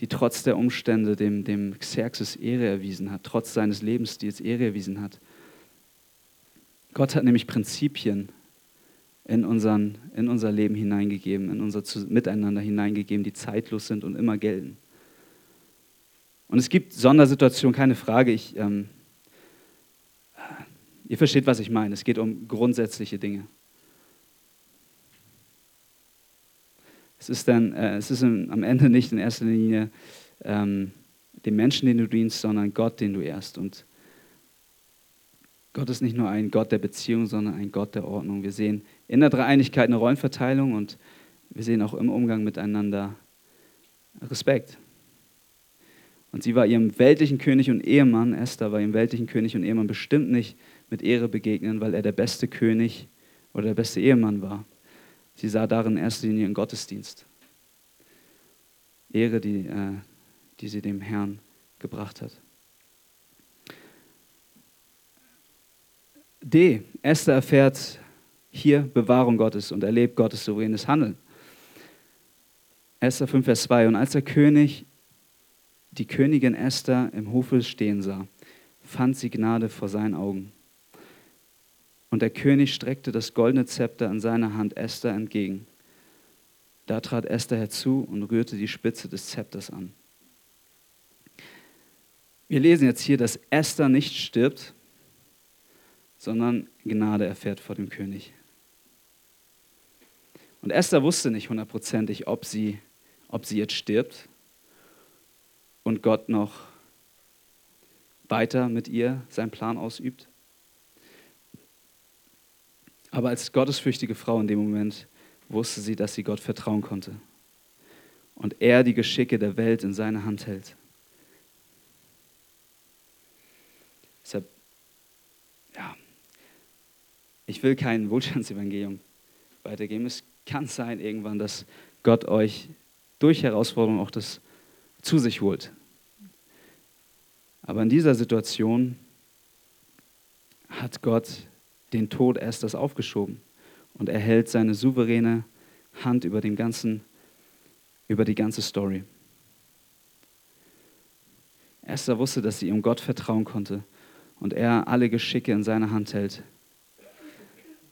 die trotz der Umstände dem, dem Xerxes Ehre erwiesen hat, trotz seines Lebensstils Ehre erwiesen hat. Gott hat nämlich Prinzipien in, unseren, in unser Leben hineingegeben, in unser Miteinander hineingegeben, die zeitlos sind und immer gelten. Und es gibt Sondersituationen, keine Frage. Ich, ähm, Ihr versteht, was ich meine. Es geht um grundsätzliche Dinge. Es ist dann, äh, es ist in, am Ende nicht in erster Linie ähm, dem Menschen, den du dienst, sondern Gott, den du ehrst. Und Gott ist nicht nur ein Gott der Beziehung, sondern ein Gott der Ordnung. Wir sehen in der Dreieinigkeit eine Rollenverteilung und wir sehen auch im Umgang miteinander Respekt. Und sie war ihrem weltlichen König und Ehemann, Esther war ihrem weltlichen König und Ehemann bestimmt nicht mit Ehre begegnen, weil er der beste König oder der beste Ehemann war. Sie sah darin in erster Linie einen Gottesdienst. Ehre, die, äh, die sie dem Herrn gebracht hat. D. Esther erfährt hier Bewahrung Gottes und erlebt Gottes souveränes Handeln. Esther 5, Vers 2. Und als der König die Königin Esther im Hofe stehen sah, fand sie Gnade vor seinen Augen. Und der König streckte das goldene Zepter in seiner Hand Esther entgegen. Da trat Esther herzu und rührte die Spitze des Zepters an. Wir lesen jetzt hier, dass Esther nicht stirbt, sondern Gnade erfährt vor dem König. Und Esther wusste nicht hundertprozentig, ob sie, ob sie jetzt stirbt und Gott noch weiter mit ihr seinen Plan ausübt. Aber als gottesfürchtige Frau in dem Moment wusste sie, dass sie Gott vertrauen konnte und er die Geschicke der Welt in seine Hand hält. Deshalb, ja, ich will kein Wohlstandsevangelium weitergeben. Es kann sein irgendwann, dass Gott euch durch Herausforderungen auch das zu sich holt. Aber in dieser Situation hat Gott den Tod Esthers aufgeschoben und er hält seine souveräne Hand über, den ganzen, über die ganze Story. Esther wusste, dass sie ihrem Gott vertrauen konnte und er alle Geschicke in seiner Hand hält.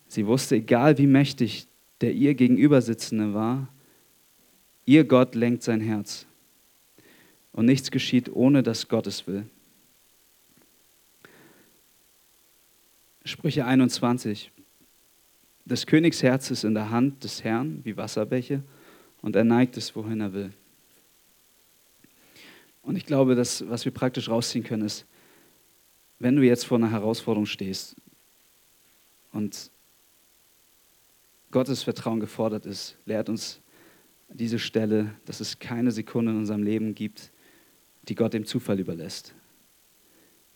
Sie wusste, egal wie mächtig der ihr gegenübersitzende war, ihr Gott lenkt sein Herz. Und nichts geschieht, ohne dass Gott es will. Sprüche 21. Das Königsherz ist in der Hand des Herrn wie Wasserbäche und er neigt es, wohin er will. Und ich glaube, dass, was wir praktisch rausziehen können, ist, wenn du jetzt vor einer Herausforderung stehst und Gottes Vertrauen gefordert ist, lehrt uns diese Stelle, dass es keine Sekunde in unserem Leben gibt, die Gott dem Zufall überlässt.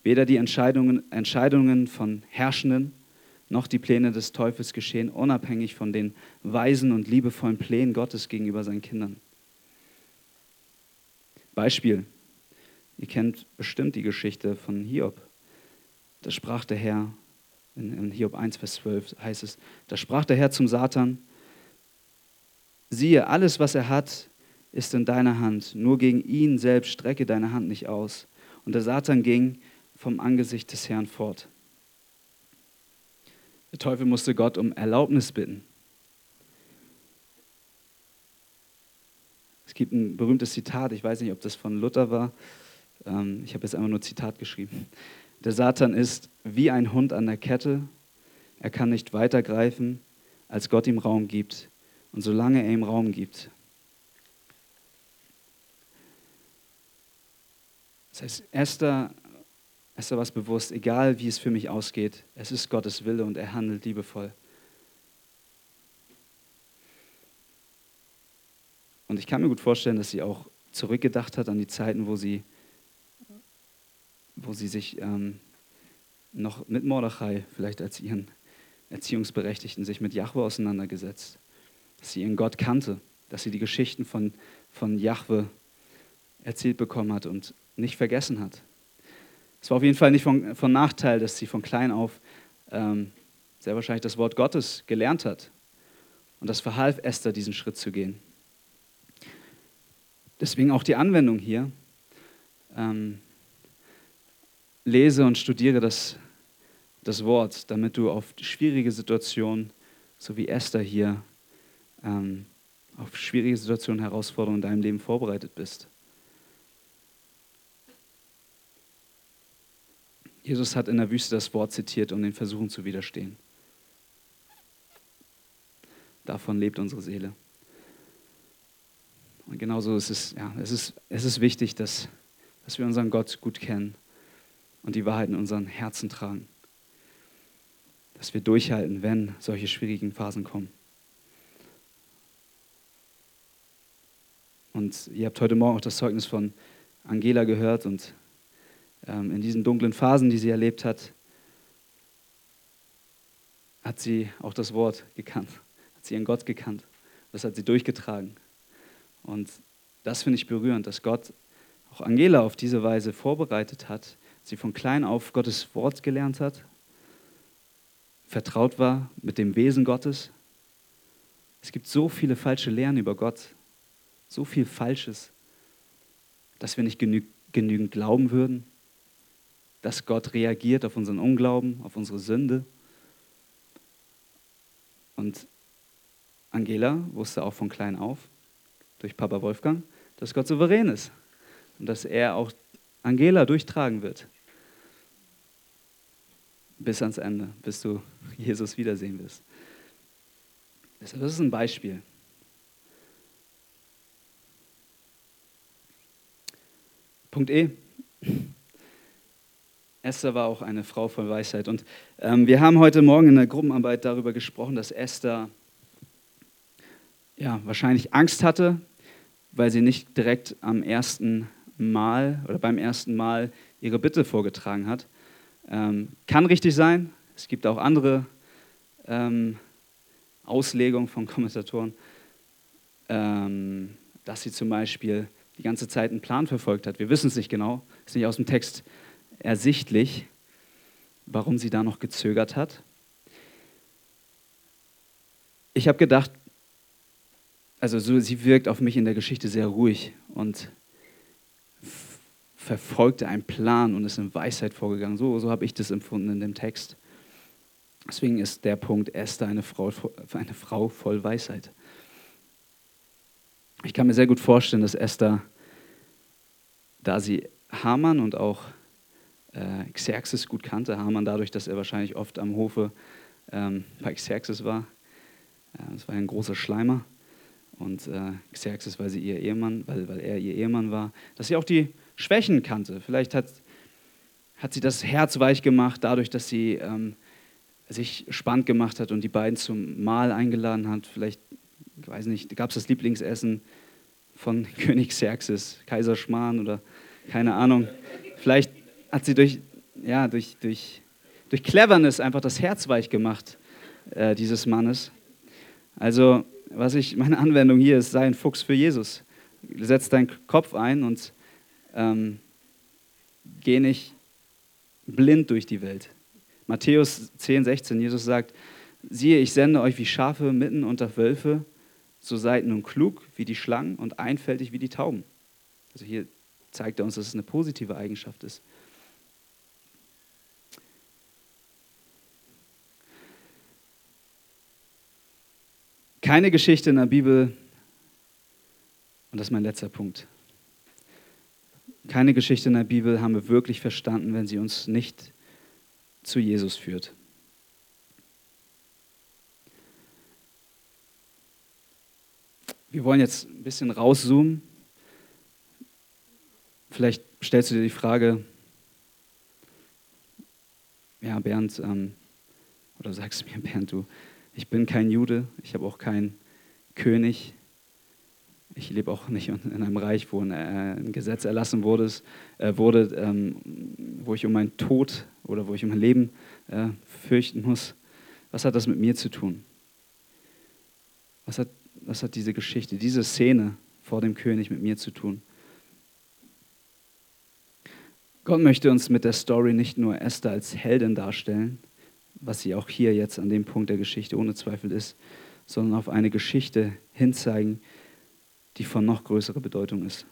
Weder die Entscheidungen, Entscheidungen von Herrschenden noch die Pläne des Teufels geschehen unabhängig von den weisen und liebevollen Plänen Gottes gegenüber seinen Kindern. Beispiel. Ihr kennt bestimmt die Geschichte von Hiob. Da sprach der Herr, in Hiob 1, Vers 12 heißt es, da sprach der Herr zum Satan, siehe, alles, was er hat, ist in deiner Hand, nur gegen ihn selbst strecke deine Hand nicht aus. Und der Satan ging vom Angesicht des Herrn fort. Der Teufel musste Gott um Erlaubnis bitten. Es gibt ein berühmtes Zitat, ich weiß nicht, ob das von Luther war. Ähm, ich habe jetzt einfach nur Zitat geschrieben. Der Satan ist wie ein Hund an der Kette. Er kann nicht weitergreifen, als Gott ihm Raum gibt. Und solange er ihm Raum gibt. Das heißt, Esther ist da was bewusst, egal wie es für mich ausgeht, es ist Gottes Wille und er handelt liebevoll. Und ich kann mir gut vorstellen, dass sie auch zurückgedacht hat an die Zeiten, wo sie, wo sie sich ähm, noch mit Mordechai, vielleicht als ihren Erziehungsberechtigten, sich mit Jahwe auseinandergesetzt. Dass sie ihren Gott kannte, dass sie die Geschichten von, von Jahwe erzählt bekommen hat und nicht vergessen hat. Es war auf jeden Fall nicht von, von Nachteil, dass sie von klein auf ähm, sehr wahrscheinlich das Wort Gottes gelernt hat. Und das verhalf Esther, diesen Schritt zu gehen. Deswegen auch die Anwendung hier. Ähm, lese und studiere das, das Wort, damit du auf schwierige Situationen, so wie Esther hier, ähm, auf schwierige Situationen, Herausforderungen in deinem Leben vorbereitet bist. Jesus hat in der Wüste das Wort zitiert, um den Versuchen zu widerstehen. Davon lebt unsere Seele. Und genauso ist es, ja, es ist, es ist wichtig, dass, dass wir unseren Gott gut kennen und die Wahrheit in unseren Herzen tragen. Dass wir durchhalten, wenn solche schwierigen Phasen kommen. Und ihr habt heute Morgen auch das Zeugnis von Angela gehört und in diesen dunklen Phasen, die sie erlebt hat, hat sie auch das Wort gekannt, hat sie ihren Gott gekannt. Das hat sie durchgetragen. Und das finde ich berührend, dass Gott auch Angela auf diese Weise vorbereitet hat, sie von klein auf Gottes Wort gelernt hat, vertraut war mit dem Wesen Gottes. Es gibt so viele falsche Lehren über Gott, so viel Falsches, dass wir nicht genü genügend glauben würden, dass Gott reagiert auf unseren Unglauben, auf unsere Sünde. Und Angela wusste auch von klein auf, durch Papa Wolfgang, dass Gott souverän ist und dass er auch Angela durchtragen wird. Bis ans Ende, bis du Jesus wiedersehen wirst. Das ist ein Beispiel. Punkt E. Esther war auch eine Frau von Weisheit. Und ähm, wir haben heute Morgen in der Gruppenarbeit darüber gesprochen, dass Esther ja, wahrscheinlich Angst hatte, weil sie nicht direkt am ersten Mal oder beim ersten Mal ihre Bitte vorgetragen hat. Ähm, kann richtig sein. Es gibt auch andere ähm, Auslegungen von Kommentatoren, ähm, dass sie zum Beispiel die ganze Zeit einen Plan verfolgt hat. Wir wissen es nicht genau, ist nicht aus dem Text ersichtlich, warum sie da noch gezögert hat. Ich habe gedacht, also so, sie wirkt auf mich in der Geschichte sehr ruhig und verfolgte einen Plan und ist in Weisheit vorgegangen. So, so habe ich das empfunden in dem Text. Deswegen ist der Punkt Esther eine Frau, eine Frau voll Weisheit. Ich kann mir sehr gut vorstellen, dass Esther, da sie Haman und auch äh, Xerxes gut kannte, Haman dadurch, dass er wahrscheinlich oft am Hofe ähm, bei Xerxes war, äh, das war ein großer Schleimer, und äh, Xerxes, weil, sie ihr Ehemann, weil, weil er ihr Ehemann war, dass sie auch die Schwächen kannte. Vielleicht hat, hat sie das Herz weich gemacht, dadurch, dass sie ähm, sich spannend gemacht hat und die beiden zum Mahl eingeladen hat. Vielleicht, ich weiß nicht, gab es das Lieblingsessen von König Xerxes, Kaiser Schmarrn oder keine Ahnung. Vielleicht hat sie durch, ja, durch, durch, durch Cleverness einfach das Herz weich gemacht, äh, dieses Mannes. Also was ich, meine Anwendung hier ist, sei ein Fuchs für Jesus. Setz deinen Kopf ein und ähm, geh nicht blind durch die Welt. Matthäus 10, 16, Jesus sagt, siehe, ich sende euch wie Schafe mitten unter Wölfe, so seid nun klug wie die Schlangen und einfältig wie die Tauben. Also hier zeigt er uns, dass es eine positive Eigenschaft ist. Keine Geschichte in der Bibel, und das ist mein letzter Punkt, keine Geschichte in der Bibel haben wir wirklich verstanden, wenn sie uns nicht zu Jesus führt. Wir wollen jetzt ein bisschen rauszoomen. Vielleicht stellst du dir die Frage, ja, Bernd, ähm, oder sagst mir, Bernd, du, ich bin kein Jude, ich habe auch keinen König. Ich lebe auch nicht in einem Reich, wo ein, äh, ein Gesetz erlassen wurde, äh, wurde ähm, wo ich um meinen Tod oder wo ich um mein Leben äh, fürchten muss. Was hat das mit mir zu tun? Was hat, was hat diese Geschichte, diese Szene vor dem König mit mir zu tun? Gott möchte uns mit der Story nicht nur Esther als Heldin darstellen, was sie auch hier jetzt an dem Punkt der Geschichte ohne Zweifel ist, sondern auf eine Geschichte hinzeigen, die von noch größerer Bedeutung ist.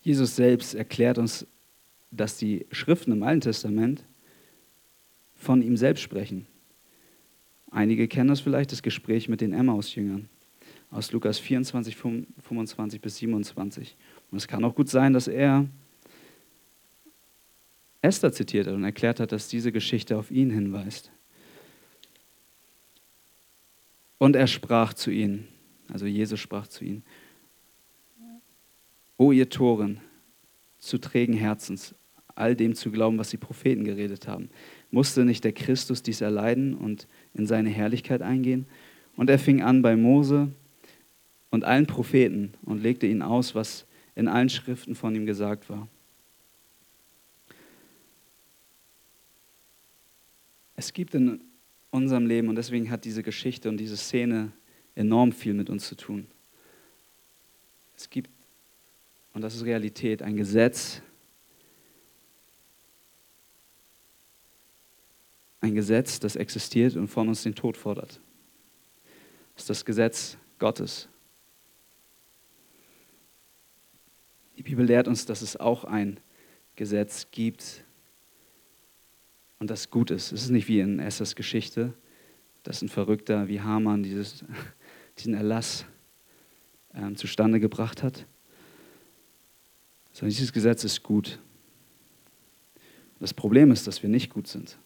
Jesus selbst erklärt uns, dass die Schriften im Alten Testament von ihm selbst sprechen. Einige kennen das vielleicht, das Gespräch mit den Emmaus-Jüngern aus Lukas 24, 25 bis 27. Und es kann auch gut sein, dass er Esther zitiert hat und erklärt hat, dass diese Geschichte auf ihn hinweist. Und er sprach zu ihnen, also Jesus sprach zu ihnen, O ihr Toren, zu trägen Herzens, all dem zu glauben, was die Propheten geredet haben. Musste nicht der Christus dies erleiden und in seine Herrlichkeit eingehen? Und er fing an bei Mose und allen Propheten und legte ihnen aus, was in allen Schriften von ihm gesagt war. Es gibt in unserem Leben, und deswegen hat diese Geschichte und diese Szene enorm viel mit uns zu tun. Es gibt, und das ist Realität, ein Gesetz, ein Gesetz, das existiert und von uns den Tod fordert. Das ist das Gesetz Gottes. Die Bibel lehrt uns, dass es auch ein Gesetz gibt und das gut ist. Es ist nicht wie in Essers Geschichte, dass ein Verrückter wie Hamann dieses, diesen Erlass ähm, zustande gebracht hat, sondern dieses Gesetz ist gut. Das Problem ist, dass wir nicht gut sind.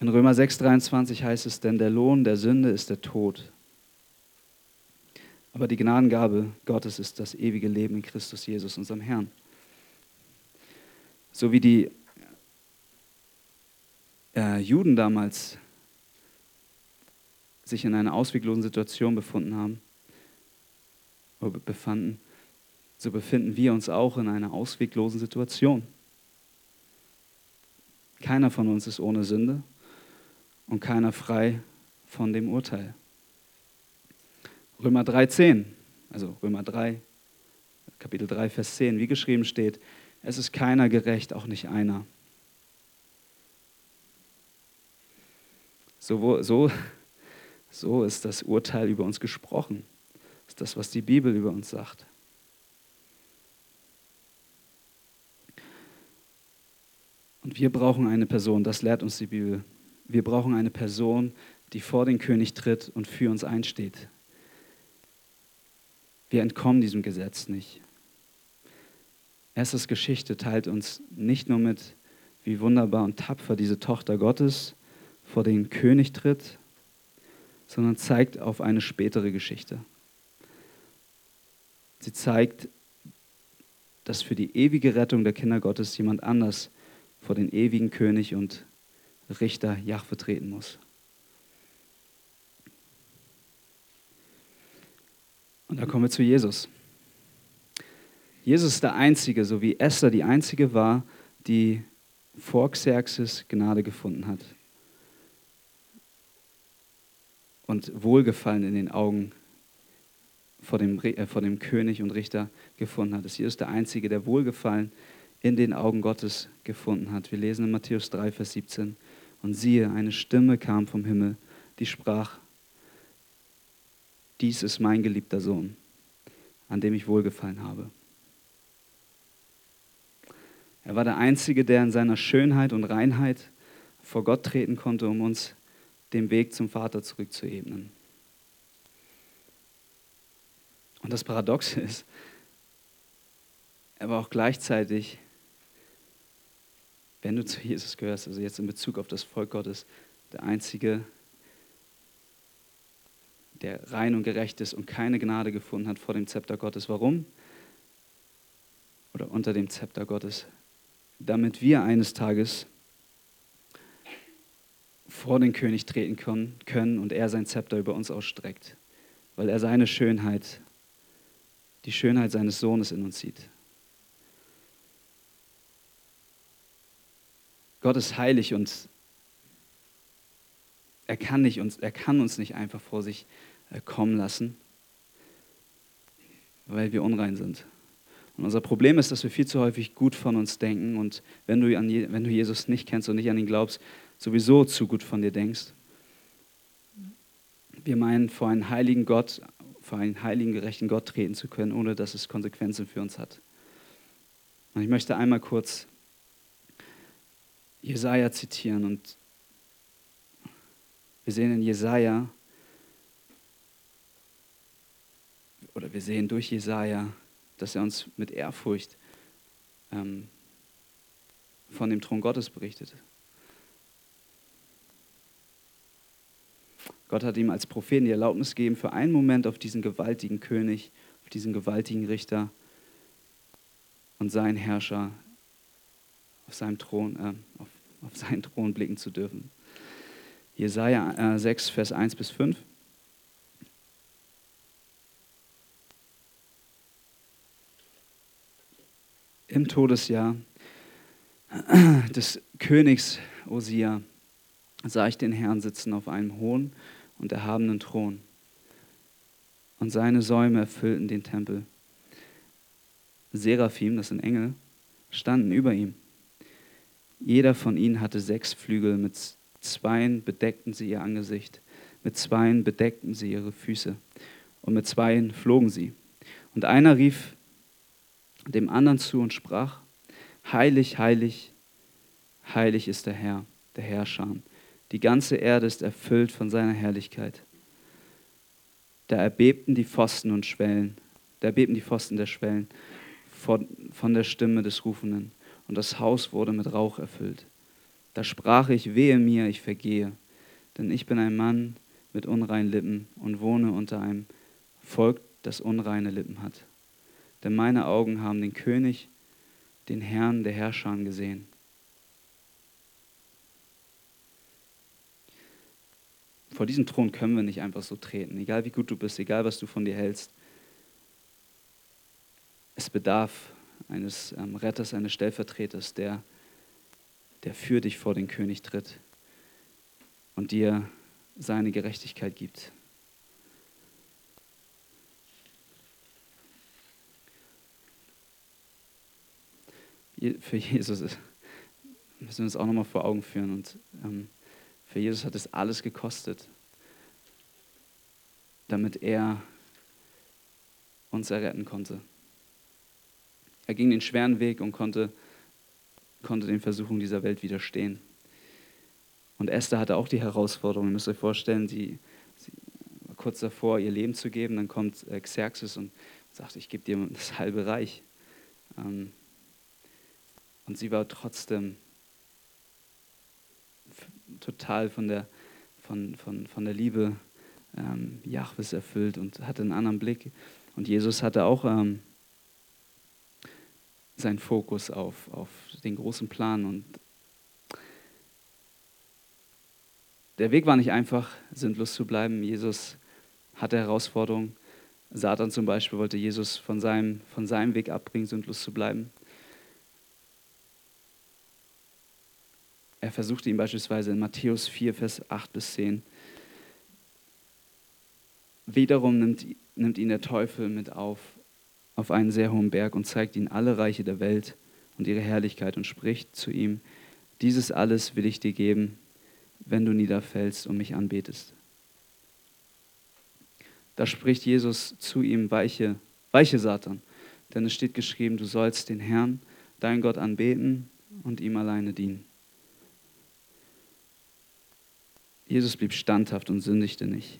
In Römer 6,23 heißt es, denn der Lohn der Sünde ist der Tod. Aber die Gnadengabe Gottes ist das ewige Leben in Christus Jesus, unserem Herrn. So wie die äh, Juden damals sich in einer ausweglosen Situation befunden haben, oder befanden, so befinden wir uns auch in einer ausweglosen Situation. Keiner von uns ist ohne Sünde und keiner frei von dem Urteil. Römer 3,10, also Römer 3, Kapitel 3, Vers 10, wie geschrieben steht, es ist keiner gerecht, auch nicht einer. So, so, so ist das Urteil über uns gesprochen. Das ist das, was die Bibel über uns sagt. Und wir brauchen eine Person, das lehrt uns die Bibel, wir brauchen eine Person, die vor den König tritt und für uns einsteht. Wir entkommen diesem Gesetz nicht. Erstes Geschichte teilt uns nicht nur mit, wie wunderbar und tapfer diese Tochter Gottes vor den König tritt, sondern zeigt auf eine spätere Geschichte. Sie zeigt, dass für die ewige Rettung der Kinder Gottes jemand anders vor den ewigen König und Richter Jahwe treten muss. Und da kommen wir zu Jesus. Jesus ist der Einzige, so wie Esther die Einzige war, die vor Xerxes Gnade gefunden hat. Und Wohlgefallen in den Augen vor dem, äh, vor dem König und Richter gefunden hat. Jesus ist der Einzige, der Wohlgefallen in den Augen Gottes gefunden hat. Wir lesen in Matthäus 3, Vers 17. Und siehe, eine Stimme kam vom Himmel, die sprach, dies ist mein geliebter Sohn, an dem ich wohlgefallen habe. Er war der Einzige, der in seiner Schönheit und Reinheit vor Gott treten konnte, um uns den Weg zum Vater zurückzuebnen. Und das Paradoxe ist, er war auch gleichzeitig wenn du zu Jesus gehörst, also jetzt in Bezug auf das Volk Gottes, der Einzige, der rein und gerecht ist und keine Gnade gefunden hat vor dem Zepter Gottes. Warum? Oder unter dem Zepter Gottes. Damit wir eines Tages vor den König treten können und er sein Zepter über uns ausstreckt, weil er seine Schönheit, die Schönheit seines Sohnes in uns sieht. Gott ist heilig und er kann, nicht uns, er kann uns nicht einfach vor sich äh, kommen lassen, weil wir unrein sind. Und unser Problem ist, dass wir viel zu häufig gut von uns denken und wenn du, an, wenn du Jesus nicht kennst und nicht an ihn glaubst, sowieso zu gut von dir denkst. Wir meinen, vor einen heiligen Gott, vor einen heiligen, gerechten Gott treten zu können, ohne dass es Konsequenzen für uns hat. Und ich möchte einmal kurz Jesaja zitieren und wir sehen in Jesaja, oder wir sehen durch Jesaja, dass er uns mit Ehrfurcht ähm, von dem Thron Gottes berichtet. Gott hat ihm als Propheten die Erlaubnis gegeben, für einen Moment auf diesen gewaltigen König, auf diesen gewaltigen Richter und seinen Herrscher auf seinem Thron, äh, auf, auf seinen Thron blicken zu dürfen. Jesaja äh, 6, Vers 1 bis 5. Im Todesjahr des Königs Osia sah ich den Herrn sitzen auf einem hohen und erhabenen Thron. Und seine Säume erfüllten den Tempel. Seraphim, das sind Engel, standen über ihm. Jeder von ihnen hatte sechs Flügel, mit zweien bedeckten sie ihr Angesicht, mit zweien bedeckten sie ihre Füße und mit zweien flogen sie. Und einer rief dem anderen zu und sprach, Heilig, heilig, heilig ist der Herr, der Herrscher. Die ganze Erde ist erfüllt von seiner Herrlichkeit. Da erbebten die Pfosten und Schwellen, da erbebten die Pfosten der Schwellen von, von der Stimme des Rufenden und das Haus wurde mit Rauch erfüllt. Da sprach ich, wehe mir, ich vergehe, denn ich bin ein Mann mit unreinen Lippen und wohne unter einem Volk, das unreine Lippen hat. Denn meine Augen haben den König, den Herrn der Herrscher gesehen. Vor diesen Thron können wir nicht einfach so treten, egal wie gut du bist, egal was du von dir hältst. Es bedarf eines ähm, Retters, eines Stellvertreters, der, der für dich vor den König tritt und dir seine Gerechtigkeit gibt. Für Jesus müssen wir uns auch nochmal vor Augen führen. Und ähm, für Jesus hat es alles gekostet, damit er uns erretten konnte. Er ging den schweren Weg und konnte, konnte den Versuchungen dieser Welt widerstehen. Und Esther hatte auch die Herausforderung. Ihr müsst euch vorstellen, sie, sie war kurz davor, ihr Leben zu geben. Dann kommt äh, Xerxes und sagt, ich gebe dir das halbe Reich. Ähm, und sie war trotzdem total von der, von, von, von der Liebe ähm, Jahwes erfüllt und hatte einen anderen Blick. Und Jesus hatte auch ähm, seinen Fokus auf, auf den großen Plan. Und der Weg war nicht einfach, sinnlos zu bleiben. Jesus hatte Herausforderungen. Satan zum Beispiel wollte Jesus von seinem, von seinem Weg abbringen, sinnlos zu bleiben. Er versuchte ihn beispielsweise in Matthäus 4, Vers 8 bis 10. Wiederum nimmt, nimmt ihn der Teufel mit auf auf einen sehr hohen Berg und zeigt ihm alle Reiche der Welt und ihre Herrlichkeit und spricht zu ihm, dieses alles will ich dir geben, wenn du niederfällst und mich anbetest. Da spricht Jesus zu ihm, weiche, weiche Satan, denn es steht geschrieben, du sollst den Herrn, dein Gott, anbeten und ihm alleine dienen. Jesus blieb standhaft und sündigte nicht.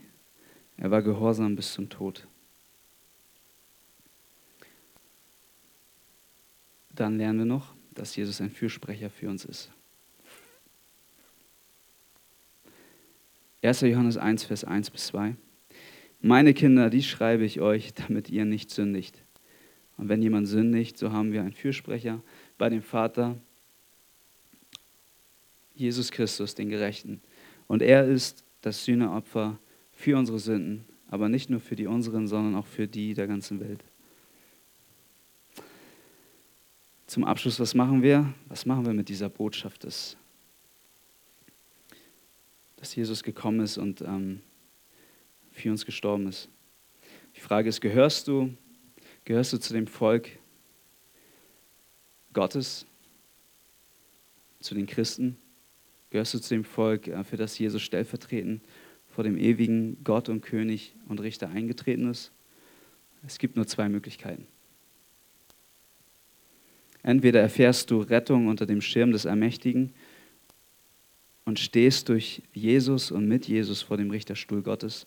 Er war gehorsam bis zum Tod. dann lernen wir noch, dass Jesus ein Fürsprecher für uns ist. 1. Johannes 1, Vers 1 bis 2. Meine Kinder, die schreibe ich euch, damit ihr nicht sündigt. Und wenn jemand sündigt, so haben wir einen Fürsprecher bei dem Vater, Jesus Christus, den Gerechten. Und er ist das Sühneopfer für unsere Sünden, aber nicht nur für die unseren, sondern auch für die der ganzen Welt. zum Abschluss, was machen wir? Was machen wir mit dieser Botschaft, dass, dass Jesus gekommen ist und ähm, für uns gestorben ist? Die Frage ist, gehörst du, gehörst du zu dem Volk Gottes, zu den Christen? Gehörst du zu dem Volk, äh, für das Jesus stellvertretend vor dem ewigen Gott und König und Richter eingetreten ist? Es gibt nur zwei Möglichkeiten. Entweder erfährst du Rettung unter dem Schirm des Ermächtigen und stehst durch Jesus und mit Jesus vor dem Richterstuhl Gottes,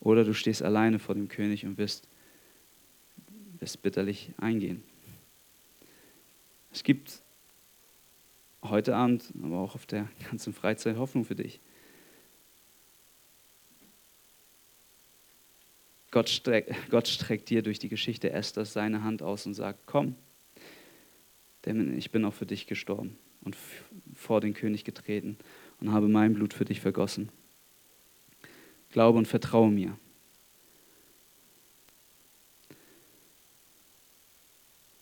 oder du stehst alleine vor dem König und wirst, wirst bitterlich eingehen. Es gibt heute Abend, aber auch auf der ganzen Freizeit Hoffnung für dich. Gott, streck, Gott streckt dir durch die Geschichte Esthers seine Hand aus und sagt, komm, denn ich bin auch für dich gestorben und vor den König getreten und habe mein Blut für dich vergossen. Glaube und vertraue mir.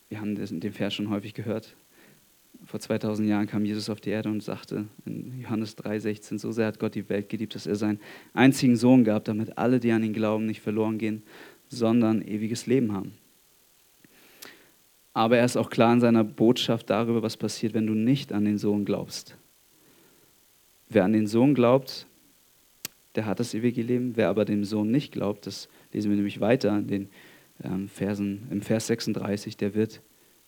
Wir haben den Vers schon häufig gehört. Vor 2000 Jahren kam Jesus auf die Erde und sagte in Johannes 3,16: So sehr hat Gott die Welt geliebt, dass er seinen einzigen Sohn gab, damit alle, die an ihn glauben, nicht verloren gehen, sondern ewiges Leben haben. Aber er ist auch klar in seiner Botschaft darüber, was passiert, wenn du nicht an den Sohn glaubst. Wer an den Sohn glaubt, der hat das ewige Leben. Wer aber dem Sohn nicht glaubt, das lesen wir nämlich weiter in den ähm, Versen, im Vers 36, der wird,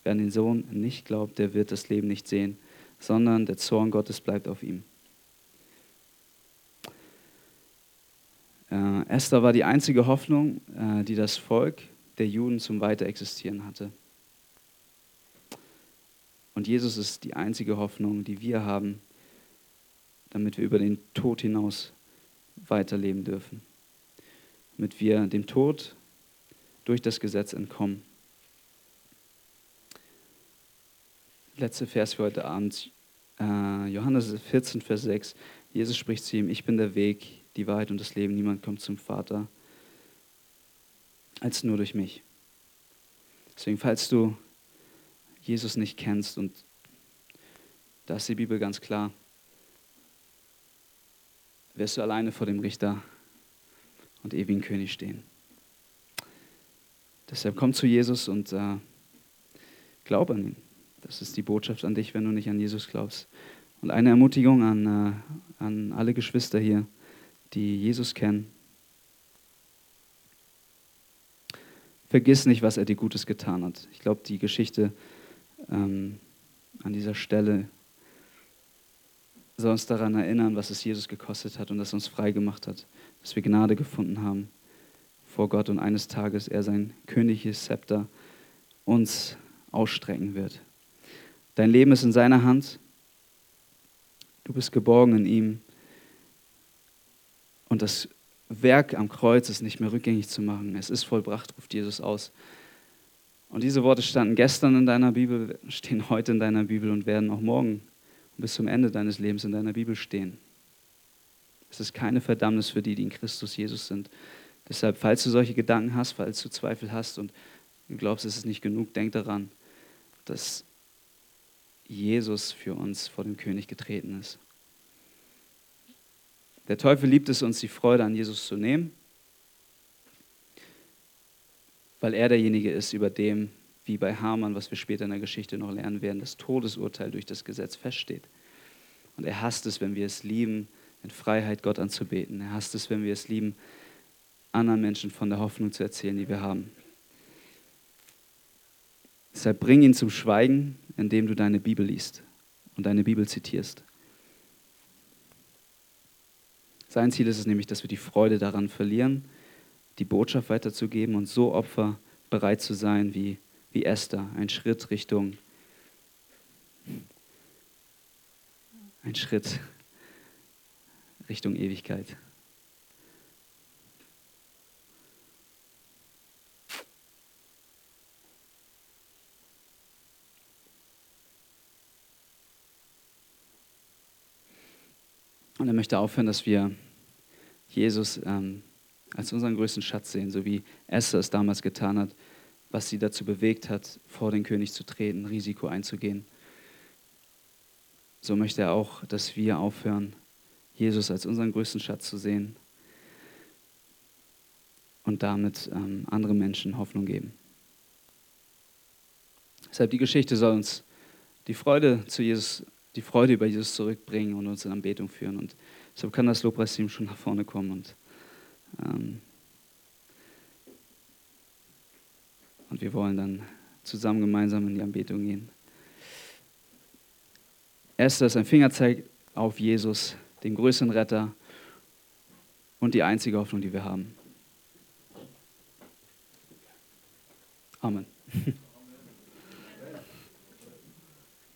wer an den Sohn nicht glaubt, der wird das Leben nicht sehen, sondern der Zorn Gottes bleibt auf ihm. Äh, Esther war die einzige Hoffnung, äh, die das Volk der Juden zum Weiterexistieren hatte. Und Jesus ist die einzige Hoffnung, die wir haben, damit wir über den Tod hinaus weiterleben dürfen. Damit wir dem Tod durch das Gesetz entkommen. Letzter Vers für heute Abend, äh, Johannes 14, Vers 6. Jesus spricht zu ihm, ich bin der Weg, die Wahrheit und das Leben. Niemand kommt zum Vater als nur durch mich. Deswegen, falls du Jesus nicht kennst, und da ist die Bibel ganz klar, wirst du alleine vor dem Richter und ewigen König stehen. Deshalb komm zu Jesus und äh, glaub an ihn. Das ist die Botschaft an dich, wenn du nicht an Jesus glaubst. Und eine Ermutigung an, äh, an alle Geschwister hier, die Jesus kennen. Vergiss nicht, was er dir Gutes getan hat. Ich glaube, die Geschichte ähm, an dieser Stelle soll uns daran erinnern, was es Jesus gekostet hat und das uns frei gemacht hat, dass wir Gnade gefunden haben vor Gott und eines Tages er sein königliches Zepter uns ausstrecken wird. Dein Leben ist in seiner Hand. Du bist geborgen in ihm. Und das Werk am Kreuz ist nicht mehr rückgängig zu machen. Es ist vollbracht, ruft Jesus aus. Und diese Worte standen gestern in deiner Bibel, stehen heute in deiner Bibel und werden auch morgen bis zum Ende deines Lebens in deiner Bibel stehen. Es ist keine Verdammnis für die, die in Christus Jesus sind. Deshalb, falls du solche Gedanken hast, falls du Zweifel hast und du glaubst, es ist nicht genug, denk daran, dass Jesus für uns vor dem König getreten ist. Der Teufel liebt es uns, die Freude an Jesus zu nehmen, weil er derjenige ist, über dem wie bei Hamann, was wir später in der Geschichte noch lernen werden, das Todesurteil durch das Gesetz feststeht. Und er hasst es, wenn wir es lieben, in Freiheit Gott anzubeten. Er hasst es, wenn wir es lieben, anderen Menschen von der Hoffnung zu erzählen, die wir haben. Deshalb bring ihn zum Schweigen, indem du deine Bibel liest und deine Bibel zitierst. Sein Ziel ist es nämlich, dass wir die Freude daran verlieren, die Botschaft weiterzugeben und so Opfer bereit zu sein wie wie Esther, ein Schritt Richtung, ein Schritt Richtung Ewigkeit. Und er möchte aufhören, dass wir Jesus ähm, als unseren größten Schatz sehen, so wie Esther es damals getan hat was sie dazu bewegt hat, vor den König zu treten, Risiko einzugehen. So möchte er auch, dass wir aufhören, Jesus als unseren größten Schatz zu sehen und damit ähm, andere Menschen Hoffnung geben. Deshalb die Geschichte soll uns die Freude zu Jesus, die Freude über Jesus zurückbringen und uns in Anbetung führen. Und deshalb kann das Lobpreisteam schon nach vorne kommen und ähm, Und wir wollen dann zusammen gemeinsam in die Anbetung gehen. Esther ist ein Fingerzeig auf Jesus, den größten Retter und die einzige Hoffnung, die wir haben. Amen.